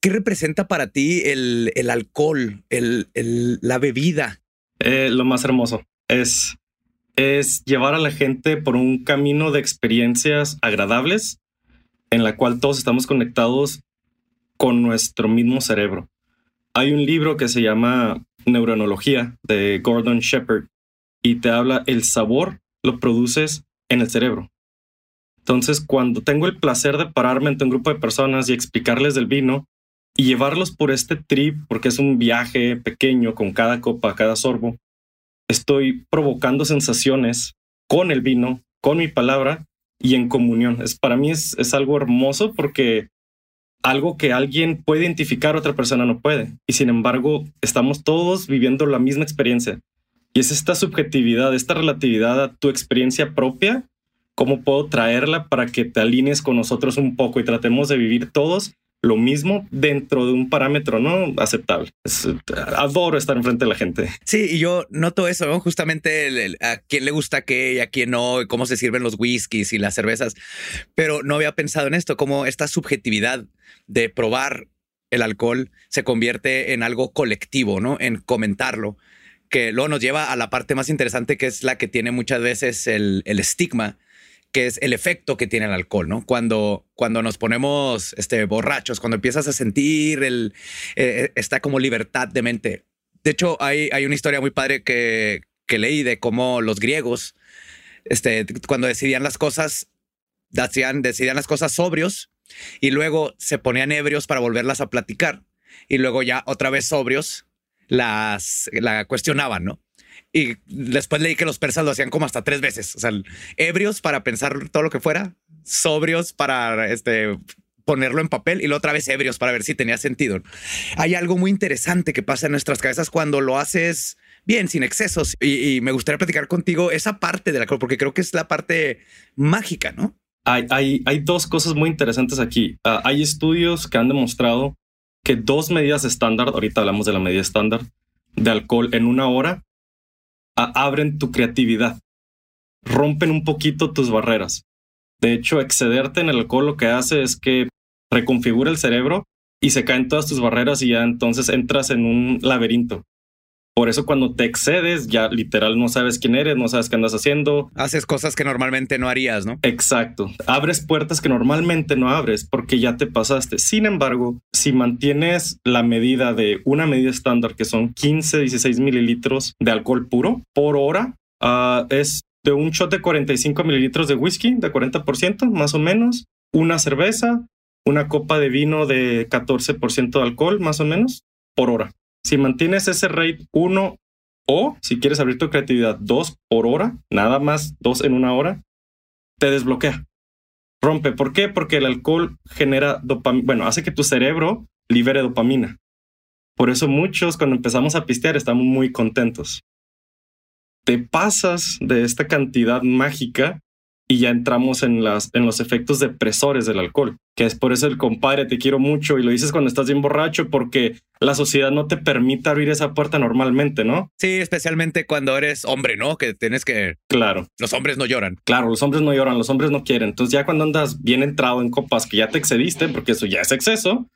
¿qué representa para ti el, alcohol, el, la bebida? Eh, lo más hermoso es, es llevar a la gente por un camino de experiencias agradables en la cual todos estamos conectados con nuestro mismo cerebro. Hay un libro que se llama Neuronología de Gordon Shepard y te habla el sabor lo produces en el cerebro. Entonces, cuando tengo el placer de pararme ante un grupo de personas y explicarles del vino y llevarlos por este trip, porque es un viaje pequeño con cada copa, cada sorbo, estoy provocando sensaciones con el vino, con mi palabra y en comunión. Es, para mí es, es algo hermoso porque algo que alguien puede identificar, otra persona no puede. Y sin embargo, estamos todos viviendo la misma experiencia. Y es esta subjetividad, esta relatividad a tu experiencia propia, cómo puedo traerla para que te alinees con nosotros un poco y tratemos de vivir todos lo mismo dentro de un parámetro no aceptable. adoro estar enfrente de la gente. Sí, y yo noto eso, justamente a quién le gusta qué y a quién no, cómo se sirven los whiskies y las cervezas, pero no había pensado en esto, como esta subjetividad de probar el alcohol se convierte en algo colectivo, ¿no? En comentarlo, que luego nos lleva a la parte más interesante que es la que tiene muchas veces el, el estigma que es el efecto que tiene el alcohol, ¿no? Cuando, cuando nos ponemos este, borrachos, cuando empiezas a sentir el, eh, esta como libertad de mente. De hecho, hay, hay una historia muy padre que, que leí de cómo los griegos, este, cuando decidían las cosas, decían, decidían las cosas sobrios y luego se ponían ebrios para volverlas a platicar y luego ya otra vez sobrios las la cuestionaban, ¿no? Y después leí que los persas lo hacían como hasta tres veces. O sea, ebrios para pensar todo lo que fuera, sobrios para este, ponerlo en papel y luego otra vez ebrios para ver si tenía sentido. Hay algo muy interesante que pasa en nuestras cabezas cuando lo haces bien, sin excesos. Y, me gustaría platicar contigo esa parte de la porque creo que es la parte mágica, ¿no? Hay, hay, hay dos cosas muy interesantes aquí. Ah, hay estudios que han demostrado que dos medidas estándar, ahorita hablamos de la medida estándar de alcohol en una hora, abren tu creatividad, rompen un poquito tus barreras. De hecho, excederte en el alcohol lo que hace es que reconfigura el cerebro y se caen todas tus barreras y ya entonces entras en un laberinto. Por eso cuando te excedes, ya literal no sabes quién eres, no sabes qué andas haciendo. Haces cosas que normalmente no harías, ¿no? Exacto. Abres puertas que normalmente no abres porque ya te pasaste. Sin embargo, si mantienes la medida de una medida estándar que son 15, 16 mililitros de alcohol puro por hora, ah, es de un shot de 45 mililitros de whisky, de 40% más o menos, una cerveza, una copa de vino de 14% de alcohol, más o menos, por hora. Si mantienes ese rate 1 o si quieres abrir tu creatividad 2 por hora, nada más 2 en una hora, te desbloquea. Rompe. ¿Por qué? Porque el alcohol genera dopamina. Bueno, hace que tu cerebro libere dopamina. Por eso muchos cuando empezamos a pistear estamos muy contentos. Te pasas de esta cantidad mágica y ya entramos en, las, en los efectos depresores del alcohol, que es por eso el compadre, te quiero mucho y lo dices cuando estás bien borracho porque la sociedad no te permite abrir esa puerta normalmente, ¿no? Sí, especialmente cuando eres hombre, ¿no? Que tienes que... Claro. Los hombres no lloran. Claro, los hombres no lloran, los hombres no quieren. Entonces ya cuando andas bien entrado en copas que ya te excediste, porque eso ya es exceso,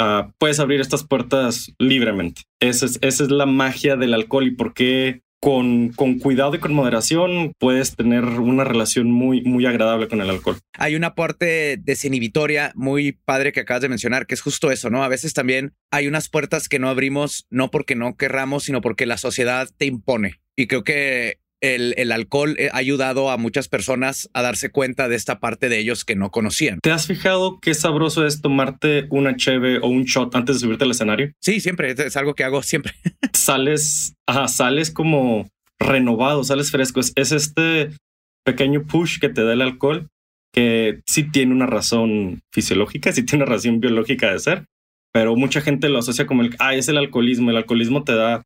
uh, puedes abrir estas puertas libremente. Esa es, esa es la magia del alcohol y por qué con, con, cuidado y con moderación puedes tener una relación muy, muy agradable con el alcohol. Hay una parte desinhibitoria muy padre que acabas de mencionar, que es justo eso, ¿no? A veces también hay unas puertas que no abrimos no porque no querramos, sino porque la sociedad te impone. Y creo que el, alcohol ha ayudado a muchas personas a darse cuenta de esta parte de ellos que no conocían. ¿Te has fijado qué sabroso es tomarte una cheve o un shot antes de subirte al escenario? Sí, siempre. Es algo que hago siempre. sales, ajá, sales como renovado, sales fresco. Es, este pequeño push que te da el alcohol que sí tiene una razón fisiológica, sí tiene una razón biológica de ser, pero mucha gente lo asocia como el, ah, es el alcoholismo. El alcoholismo te da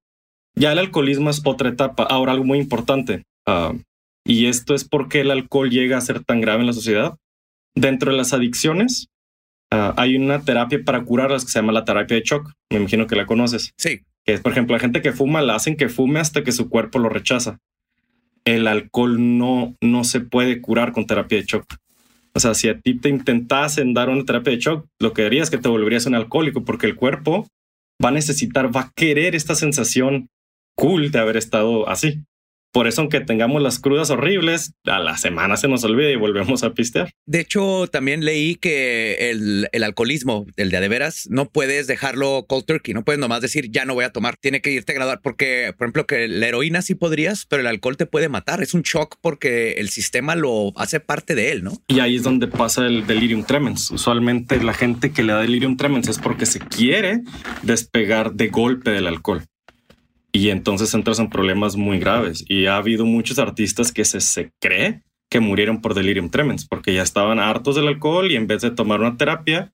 ya el alcoholismo es otra etapa. Ahora, algo muy importante, ah, y esto es porque el alcohol llega a ser tan grave en la sociedad. Dentro de las adicciones, ah, hay una terapia para curarlas que se llama la terapia de shock. Me imagino que la conoces. Sí. Que es, por ejemplo, la gente que fuma la hacen que fume hasta que su cuerpo lo rechaza. El alcohol no, no se puede curar con terapia de shock. O sea, si a ti te intentasen dar una terapia de shock, lo que harías es que te volverías un alcohólico porque el cuerpo va a necesitar, va a querer esta sensación cool de haber estado así. Por eso, aunque tengamos las crudas horribles, a la semana se nos olvida y volvemos a pistear. De hecho, también leí que el, el alcoholismo, el de de veras, no puedes dejarlo cold turkey, no puedes nomás decir ya no voy a tomar, tiene que irte a graduar, porque, por ejemplo, que la heroína sí podrías, pero el alcohol te puede matar. Es un shock porque el sistema lo hace parte de él, ¿no? Y ahí es donde pasa el delirium tremens. Usualmente la gente que le da delirium tremens es porque se quiere despegar de golpe del alcohol y entonces entras en problemas muy graves. Y ha habido muchos artistas que se, se cree que murieron por delirium tremens porque ya estaban hartos del alcohol y en vez de tomar una terapia,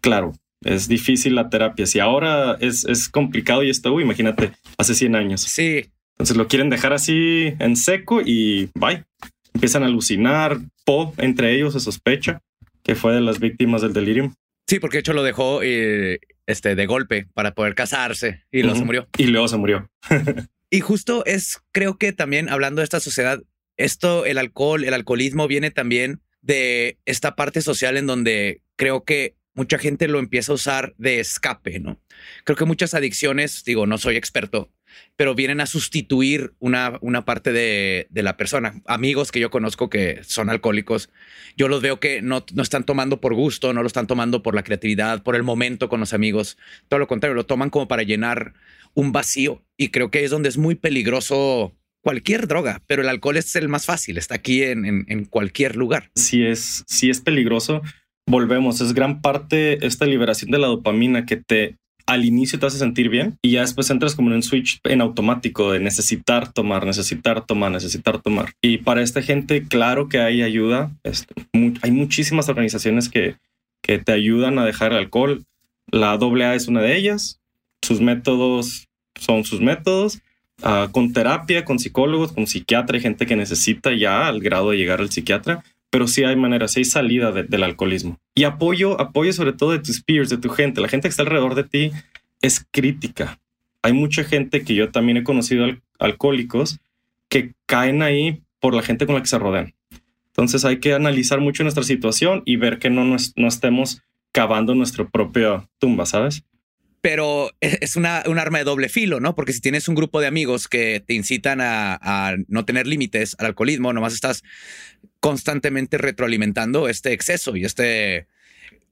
claro, es difícil la terapia. Si ahora es, es complicado y esto, imagínate, hace 100 años. Sí. Entonces lo quieren dejar así en seco y bye. Empiezan a alucinar. Po, entre ellos, se sospecha que fue de las víctimas del delirium. Sí, porque de hecho lo dejó eh, este, de golpe para poder casarse y luego se murió. Y luego se murió. y justo es, creo que también hablando de esta sociedad, esto, el alcohol, el alcoholismo viene también de esta parte social en donde creo que mucha gente lo empieza a usar de escape, ¿no? Creo que muchas adicciones, digo, no soy experto, pero vienen a sustituir una, una parte de, de, la persona. Amigos que yo conozco que son alcohólicos, yo los veo que no, no están tomando por gusto, no lo están tomando por la creatividad, por el momento con los amigos. Todo lo contrario, lo toman como para llenar un vacío. Y creo que es donde es muy peligroso cualquier droga, pero el alcohol es el más fácil, está aquí en, en, cualquier lugar. Sí es, sí es peligroso. Volvemos, es gran parte esta liberación de la dopamina que te al inicio te hace sentir bien y ya después entras como en un switch en automático de necesitar tomar, necesitar tomar, necesitar tomar. Y para esta gente, claro que hay ayuda. Este, hay muchísimas organizaciones que, que te ayudan a dejar el alcohol. La AA es una de ellas. Sus métodos son sus métodos. Uh, con terapia, con psicólogos, con psiquiatra, hay gente que necesita ya al grado de llegar al psiquiatra, pero sí hay maneras, sí hay salida del alcoholismo. Y apoyo, apoyo sobre todo de tus peers, de tu gente. La gente que está alrededor de ti es crítica. Hay mucha gente que yo también he conocido alcohólicos que caen ahí por la gente con la que se rodean. Entonces hay que analizar mucho nuestra situación y ver que no, no estemos cavando nuestra propia tumba, ¿sabes? Pero e, es una, un arma de doble filo, ¿no? Porque si tienes un grupo de amigos que te incitan a, no tener límites al alcoholismo, nomás estás constantemente retroalimentando este exceso y este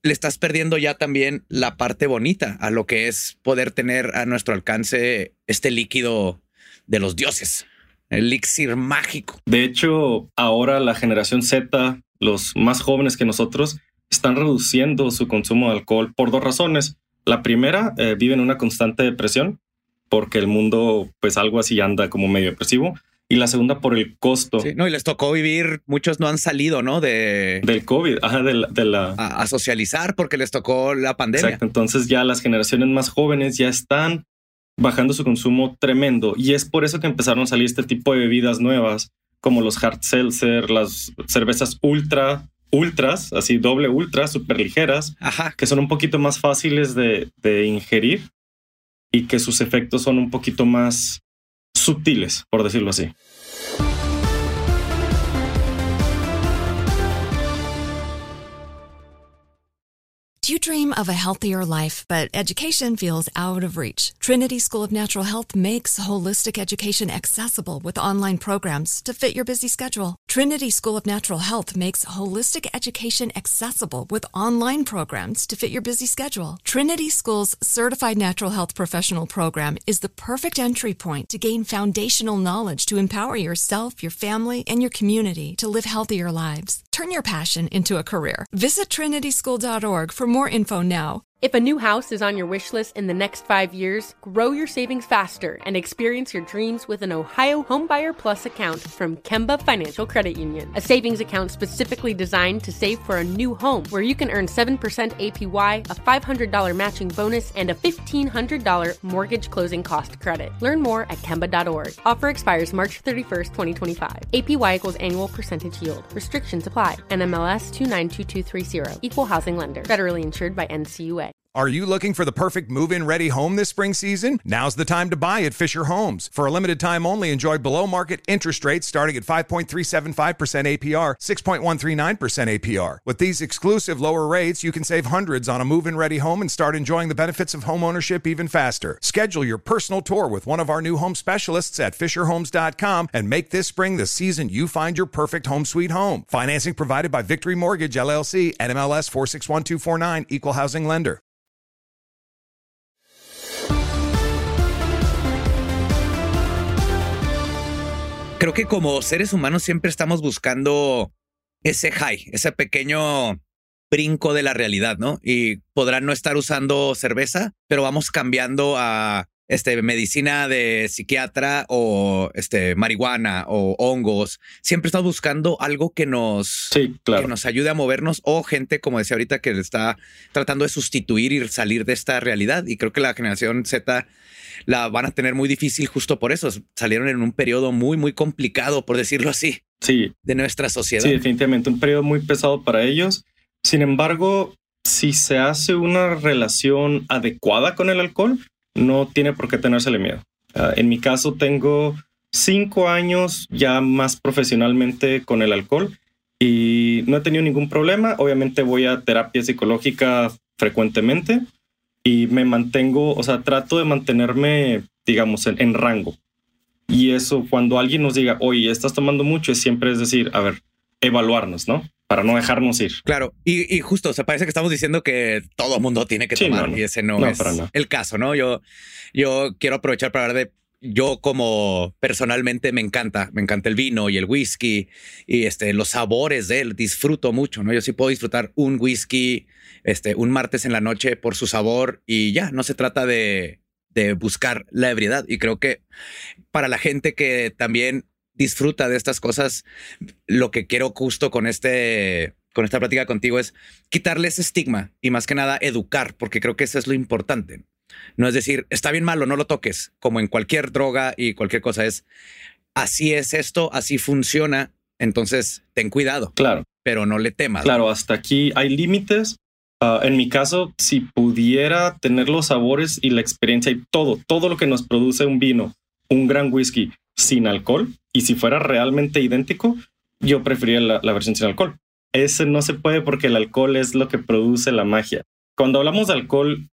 le estás perdiendo ya también la parte bonita a lo que es poder tener a nuestro alcance este líquido de los dioses, el elixir mágico. De hecho, ahora la generación Z, los más jóvenes que nosotros, están reduciendo su consumo de alcohol por dos razones. La primera, eh, viven una constante depresión porque el mundo, pues algo así anda como medio depresivo. Y la segunda por el costo. Sí, no, y les tocó vivir, muchos no han salido, ¿no? De, del COVID, ajá, de la... De la... A, a, socializar porque les tocó la pandemia. Exacto, entonces ya las generaciones más jóvenes ya están bajando su consumo tremendo y es por eso que empezaron a salir este tipo de bebidas nuevas como los hard seltzer, las cervezas ultra, ultras, así doble ultra, súper ligeras, Ajá. que son un poquito más fáciles de, de ingerir y que sus efectos son un poquito más sutiles, por decirlo así. Do you dream of a healthier life, but education feels out of reach? Trinity School of Natural Health makes holistic education accessible with online programs to fit your busy schedule. Trinity School of Natural Health makes holistic education accessible with online programs to fit your busy schedule. Trinity School's Certified Natural Health Professional Program is the perfect entry point to gain foundational knowledge to empower yourself, your family, and your community to live healthier lives. Turn your passion into a career. Visit trinityschool.org for more info now. If a new house is on your wish list in the next five years, grow your savings faster and experience your dreams with an Ohio Homebuyer Plus account from Kemba Financial Credit Union. A savings account specifically designed to save for a new home where you can earn 7% APY, a $500 matching bonus, and a $1,500 mortgage closing cost credit. Learn more at Kemba.org. Offer expires March 31st, 2025. APY equals annual percentage yield. Restrictions apply. NMLS 292230. Equal housing lender. Federally insured by NCUA. Right are you looking for the perfect move in ready home this spring season? Now's the time to buy at Fisher Homes. For a limited time only, enjoy below market interest rates starting at 5.375% APR, 6.139% APR. With these exclusive lower rates, you can save hundreds on a move in ready home and start enjoying the benefits of home ownership even faster. Schedule your personal tour with one of our new home specialists at FisherHomes.com and make this spring the season you find your perfect home sweet home. Financing provided by Victory Mortgage, LLC, NMLS 461249, Equal Housing Lender. Creo que como seres humanos siempre estamos buscando ese high, ese pequeño brinco de la realidad, ¿no? Y podrán no estar usando cerveza, pero vamos cambiando a este medicina de psiquiatra o este marihuana o hongos. Siempre estamos buscando algo que nos, sí, claro. que nos ayude a movernos o gente, como decía ahorita, que está tratando de sustituir y salir de esta realidad. Y creo que la generación Z la van a tener muy difícil justo por eso. Salieron en un periodo muy, muy complicado, por decirlo así, sí. de nuestra sociedad. Sí, definitivamente un periodo muy pesado para ellos. Sin embargo, si se hace una relación adecuada con el alcohol, no tiene por qué tenérsele miedo. Uh, en mi caso, tengo cinco años ya más profesionalmente con el alcohol y no he tenido ningún problema. Obviamente voy a terapia psicológica frecuentemente y me mantengo, o sea, trato de mantenerme, digamos, en, en, rango. Y eso, cuando alguien nos diga, oye, estás tomando mucho, es siempre es decir, a ver, evaluarnos, ¿no? Para no dejarnos ir. Claro, y, y justo, o sea, parece que estamos diciendo que todo mundo tiene que Sí, tomar no, no. y ese no, No, es el caso, ¿no? Yo, yo quiero aprovechar para hablar de yo como personalmente me encanta, me encanta el vino y el whisky y este, los sabores de él, disfruto mucho, ¿no? Yo sí puedo disfrutar un whisky, este, un martes en la noche por su sabor y ya, no se trata de, de buscar la ebriedad. Y creo que para la gente que también disfruta de estas cosas, lo que quiero justo con este, con esta plática contigo es quitarle ese estigma y más que nada educar, porque creo que eso es lo importante. No es decir, está bien malo, no lo toques, como en cualquier droga y cualquier cosa es, así es esto, así funciona, entonces ten cuidado, Claro. pero no le temas. Claro, hasta aquí hay límites. Ah, en mi caso, si pudiera tener los sabores y la experiencia y todo, todo lo que nos produce un vino, un gran whisky sin alcohol, y si fuera realmente idéntico, yo preferiría la, versión sin alcohol. Ese no se puede porque el alcohol es lo que produce la magia. Cuando hablamos de alcohol,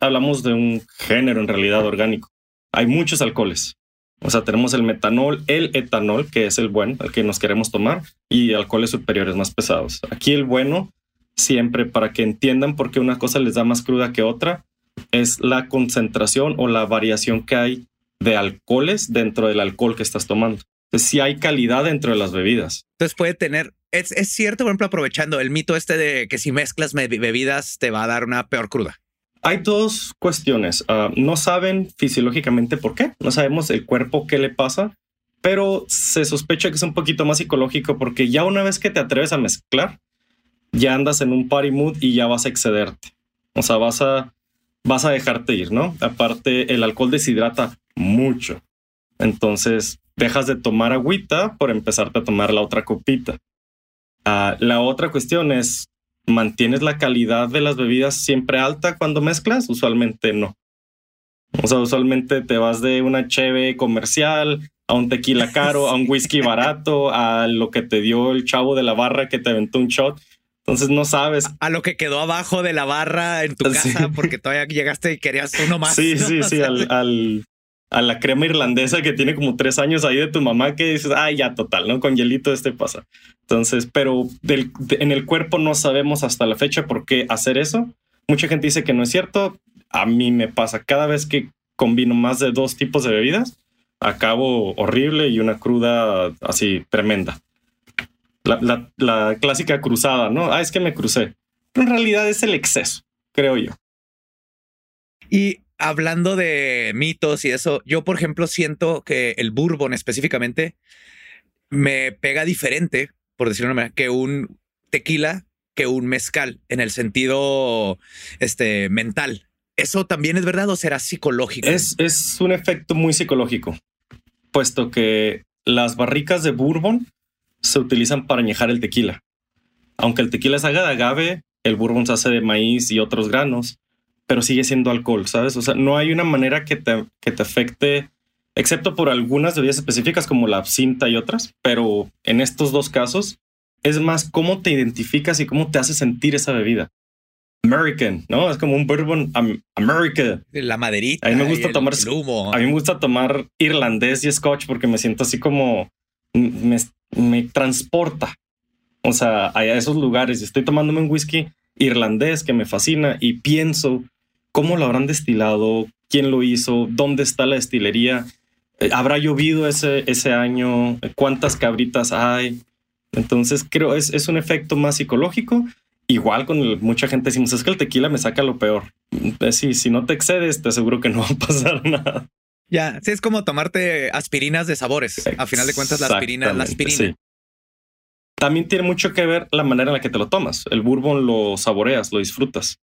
hablamos de un género en realidad orgánico. Hay muchos alcoholes. O sea, tenemos el metanol, el etanol, que es el bueno, el que nos queremos tomar, y alcoholes superiores más pesados. Aquí el bueno, siempre para que entiendan por qué una cosa les da más cruda que otra, es la concentración o la variación que hay de alcoholes dentro del alcohol que estás tomando. Entonces, sí hay calidad dentro de las bebidas. Entonces puede tener Es, es cierto, por ejemplo, aprovechando el mito este de que si mezclas me- bebidas te va a dar una peor cruda. Hay dos cuestiones. Ah, no saben fisiológicamente por qué, no sabemos el cuerpo qué le pasa, pero se sospecha que es un poquito más psicológico porque ya una vez que te atreves a mezclar, ya andas en un party mood y ya vas a excederte. O sea, vas a, vas a dejarte ir, ¿no? Aparte, el alcohol deshidrata mucho. Entonces, dejas de tomar agüita por empezarte a tomar la otra copita. Ah, la otra cuestión es, ¿mantienes la calidad de las bebidas siempre alta cuando mezclas? Usualmente no. O sea, usualmente te vas de una cheve comercial a un tequila caro, a un whisky barato, a lo que te dio el chavo de la barra que te aventó un shot. Entonces no sabes. A lo que quedó abajo de la barra en tu Sí. casa porque todavía llegaste y querías uno más. Sí, ¿no? sí, sí, al- a la crema irlandesa que tiene como tres años ahí de tu mamá que dices, ay, ya total, ¿no? Con hielito este pasa. Entonces, pero en el cuerpo no sabemos hasta la fecha por qué hacer eso. Mucha gente dice que no es cierto. A mí me pasa cada vez que combino más de dos tipos de bebidas, acabo horrible y una cruda así tremenda. La clásica cruzada, ¿no? Ah, es que me crucé. Pero en realidad es el exceso, creo yo. Y hablando de mitos y eso, yo, por ejemplo, siento que el bourbon específicamente me pega diferente, por decirlo de una manera, que un tequila, que un mezcal, en el sentido este, mental. ¿Eso también es verdad o será psicológico? Es, es un efecto muy psicológico, puesto que las barricas de bourbon se utilizan para añejar el tequila. Aunque el tequila se haga de agave, el bourbon se hace de maíz y otros granos, pero sigue siendo alcohol, ¿sabes? O sea, no hay una manera que te, que te afecte, excepto por algunas bebidas específicas como la absinta y otras, pero en estos dos casos es más cómo te identificas y cómo te hace sentir esa bebida. American, ¿no? Es como un bourbon am- America. La maderita. A mí me gusta el- tomar- el humo. A mí me gusta tomar irlandés y scotch porque me siento así como me, me transporta. O sea, a esos lugares. Estoy tomándome un whisky irlandés que me fascina y pienso cómo lo habrán destilado, quién lo hizo, dónde está la destilería, Eh, habrá llovido ese, ese año, cuántas cabritas hay. Entonces creo es, es un efecto más psicológico. Igual con el- mucha gente decimos, es que el tequila me saca lo peor. Eh, Sí, si no te excedes, te aseguro que no va a pasar nada. Ya, sí, es como tomarte aspirinas de sabores. A final de cuentas, la aspirina la aspirina. Sí. También tiene mucho que ver la manera en la que te lo tomas. El bourbon lo saboreas, lo disfrutas.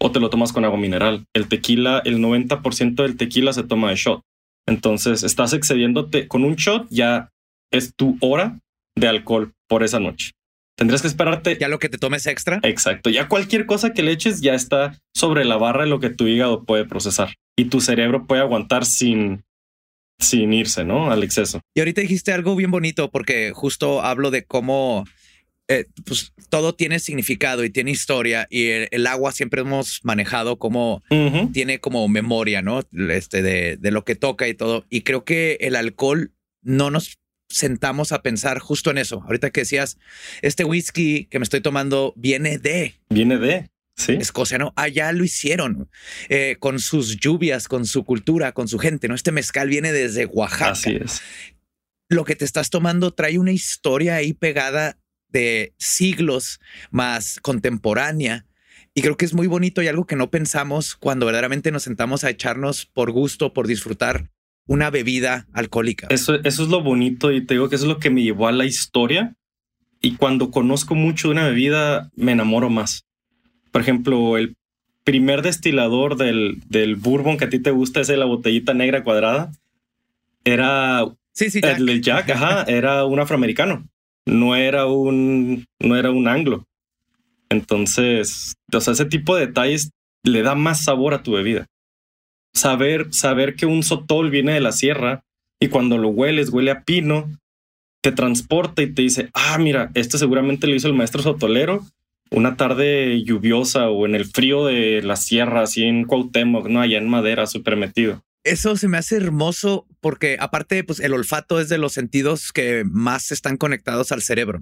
O te lo tomas con agua mineral. El tequila, el 90% del tequila se toma de shot. Entonces estás excediéndote con un shot, ya es tu hora de alcohol por esa noche. Tendrías que esperarte. Ya lo que te tomes extra. Exacto. Ya cualquier cosa que le eches ya está sobre la barra de lo que tu hígado puede procesar y tu cerebro puede aguantar sin, sin irse, ¿no? Al exceso. Y ahorita dijiste algo bien bonito porque justo hablo de cómo eh, pues, todo tiene significado y tiene historia y el, el agua siempre hemos manejado como tiene como memoria, ¿no? Este de, de lo que toca y todo. Y creo que el alcohol no nos sentamos a pensar justo en eso. Ahorita que decías, este whisky que me estoy tomando viene de Viene de, sí. Escocia, ¿no? Allá lo hicieron eh, con sus lluvias, con su cultura, con su gente, ¿no? Este mezcal viene desde Oaxaca. Así es. Lo que te estás tomando trae una historia ahí pegada de siglos más contemporánea. Y creo que es muy bonito y algo que no pensamos cuando verdaderamente nos sentamos a echarnos por gusto, por disfrutar una bebida alcohólica. Eso, eso es lo bonito y te digo que eso es lo que me llevó a la historia. Y cuando conozco mucho de una bebida, me enamoro más. Por ejemplo, el primer destilador del, del bourbon que a ti te gusta, ese de la botellita negra cuadrada, era sí, sí, Jack. el Jack, ajá, era un afroamericano. No era un, no era un anglo. Entonces, o sea, ese tipo de detalles le da más sabor a tu bebida. Saber, saber que un sotol viene de la sierra y cuando lo hueles, huele a pino, te transporta y te dice, ah, mira, este seguramente lo hizo el maestro sotolero una tarde lluviosa o en el frío de la sierra, así en Cuauhtémoc, no, allá en madera, súper metido. Eso se me hace hermoso porque aparte, pues el olfato es de los sentidos que más están conectados al cerebro.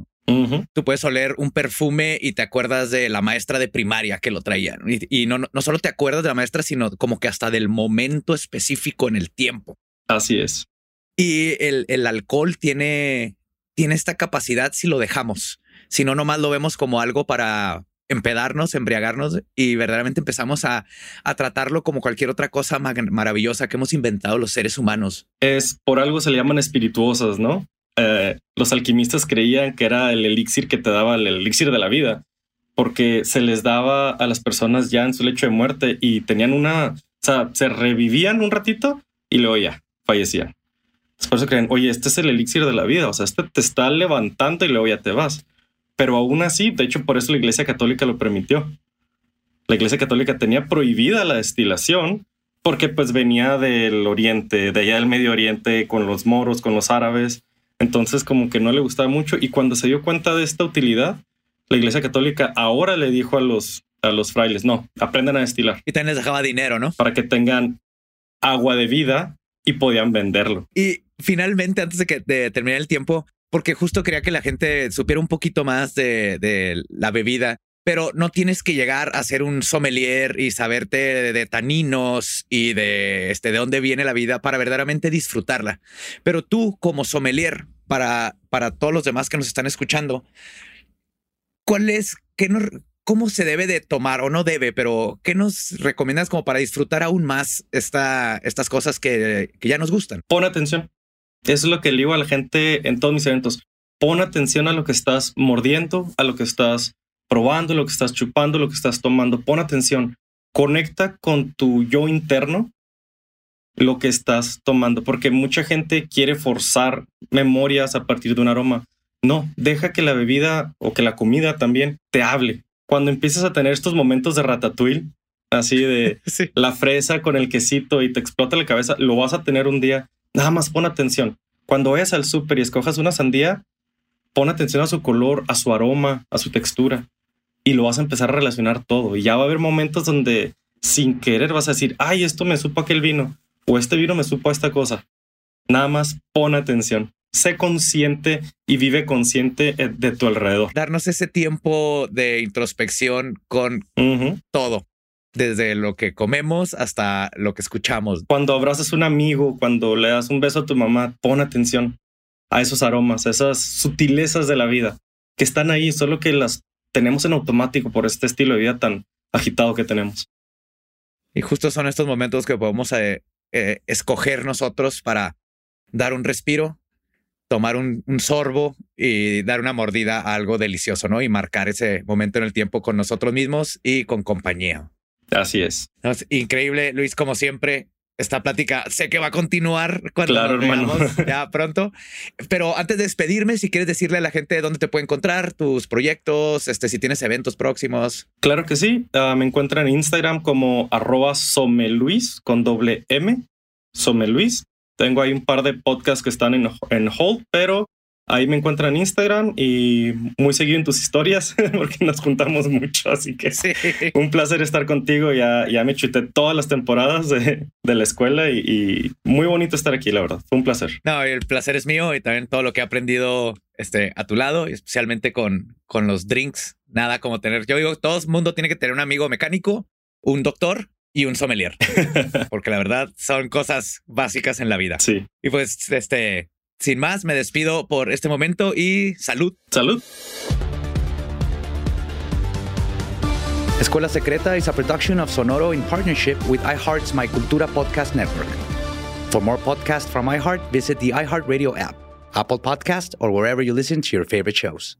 Tú puedes oler un perfume y te acuerdas de la maestra de primaria que lo traía. y no, no solo te acuerdas de la maestra, sino como que hasta del momento específico en el tiempo. Así es. Y el, el alcohol tiene, tiene esta capacidad si lo dejamos. Si no, nomás lo vemos como algo para empedarnos, embriagarnos y verdaderamente empezamos a, a tratarlo como cualquier otra cosa maravillosa que hemos inventado los seres humanos. Es por algo se le llaman espirituosas, ¿no? Eh, los alquimistas creían que era el elixir que te daba el elixir de la vida, porque se les daba a las personas ya en su lecho de muerte y tenían una, o sea, se revivían un ratito y luego ya fallecían. Por eso creen, oye, este es el elixir de la vida, o sea, este te está levantando y luego ya te vas. Pero aún así, de hecho, por eso la Iglesia Católica lo permitió. La Iglesia Católica tenía prohibida la destilación porque pues venía del Oriente, de allá del Medio Oriente, con los moros, con los árabes. Entonces como que no le gustaba mucho y cuando se dio cuenta de esta utilidad, la Iglesia Católica ahora le dijo a los, a los frailes, no, aprendan a destilar. Y también les dejaba dinero, ¿no? Para que tengan agua de vida y podían venderlo. Y finalmente, antes de que de terminar el tiempo, porque justo quería que la gente supiera un poquito más de, la bebida, pero no tienes que llegar a ser un sommelier y saberte de, taninos y de, este, de dónde viene la vida para verdaderamente disfrutarla. Pero tú como sommelier, para, para todos los demás que nos están escuchando, ¿cuál es, qué cómo se debe de tomar o no debe, pero qué nos recomiendas como para disfrutar aún más esta, estas cosas que, que ya nos gustan? Pon atención. Eso es lo que le digo a la gente en todos mis eventos. Pon atención a lo que estás mordiendo, a lo que estás probando, lo que estás chupando, lo que estás tomando. Pon atención. Conecta con tu yo interno lo que estás tomando, porque mucha gente quiere forzar memorias a partir de un aroma. No, deja que la bebida o que la comida también te hable. Cuando empiezas a tener estos momentos de ratatouille, así de la fresa con el quesito y te explota la cabeza, lo vas a tener un día Nada más pon atención. Cuando vayas al súper y escojas una sandía, pon atención a su color, a su aroma, a su textura. Y lo vas a empezar a relacionar todo. Y ya va a haber momentos donde sin querer vas a decir, ay, esto me supo aquel vino. O este vino me supo a esta cosa. Nada más pon atención. Sé consciente y vive consciente eh, de tu alrededor. Darnos ese tiempo de introspección con todo desde lo que comemos hasta lo que escuchamos. Cuando abrazas a un amigo, cuando le das un beso a tu mamá, pon atención a esos aromas, a esas sutilezas de la vida que están ahí, solo que las tenemos en automático por este estilo de vida tan agitado que tenemos. Y justo son estos momentos que podemos eh, eh, escoger nosotros para dar un respiro, tomar un, un, sorbo y dar una mordida a algo delicioso, ¿no? Y marcar ese momento en el tiempo con nosotros mismos y con compañía. Así es. increíble, Luis, como siempre. Esta plática sé que va a continuar cuando claro, nos ya pronto. Pero antes de despedirme, si quieres decirle a la gente dónde te puede encontrar, tus proyectos, este, si tienes eventos próximos. Claro que sí. Ah, me encuentran en Instagram como arroba someluis con doble M, someluis. Tengo ahí un par de podcasts que están en, en hold, pero Ahí me encuentran en Instagram y muy seguido en tus historias porque nos juntamos mucho. Así que sí. un placer estar contigo. Ya, ya me chuté todas las temporadas de, la escuela y, muy bonito estar aquí, la verdad. Fue un placer. No, el placer es mío y también todo lo que he aprendido este, a tu lado, especialmente con, con los drinks. Nada como tener, yo digo, todo el mundo tiene que tener un amigo mecánico, un doctor y un sommelier, porque la verdad son cosas básicas en la vida. Sí. Y pues, este, sin más, me despido por este momento y salud. Salud. Escuela Secreta is a production of Sonoro in partnership with iHeart's My Cultura podcast network. For more podcasts from iHeart, visit the iHeartRadio app, Apple Podcast, or wherever you listen to your favorite shows.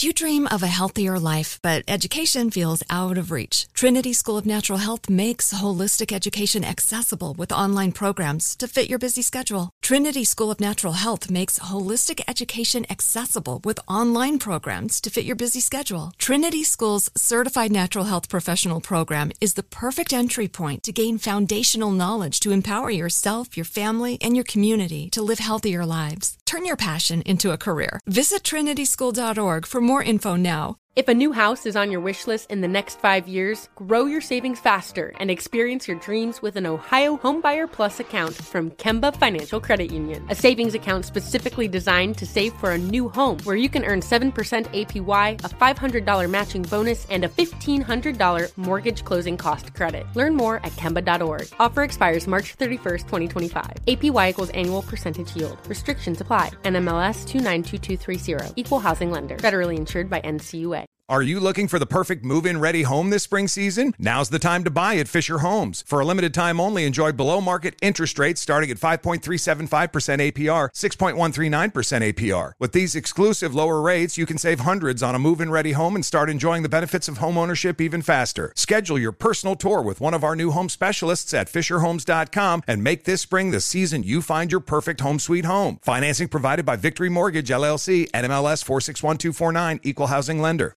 Do you dream of a healthier life, but education feels out of reach? Trinity School of Natural Health makes holistic education accessible with online programs to fit your busy schedule. Trinity School of Natural Health makes holistic education accessible with online programs to fit your busy schedule. Trinity School's Certified Natural Health Professional Program is the perfect entry point to gain foundational knowledge to empower yourself, your family, and your community to live healthier lives. Turn your passion into a career. Visit trinityschool.org for more info now If a new house is on your wish list in the next five years, grow your savings faster and experience your dreams with an Ohio Homebuyer Plus account from Kemba Financial Credit Union. A savings account specifically designed to save for a new home where you can earn 7% APY, a $500 matching bonus, and a $1,500 mortgage closing cost credit. Learn more at Kemba.org. Offer expires March 31st, 2025. APY equals annual percentage yield. Restrictions apply. NMLS 292230. Equal housing lender. Federally insured by NCUA. Are you looking for the perfect move in ready home this spring season? Now's the time to buy at Fisher Homes. For a limited time only, enjoy below market interest rates starting at 5.375% APR, 6.139% APR. With these exclusive lower rates, you can save hundreds on a move in ready home and start enjoying the benefits of home ownership even faster. Schedule your personal tour with one of our new home specialists at FisherHomes.com and make this spring the season you find your perfect home sweet home. Financing provided by Victory Mortgage LLC, NMLS 461249, Equal Housing Lender.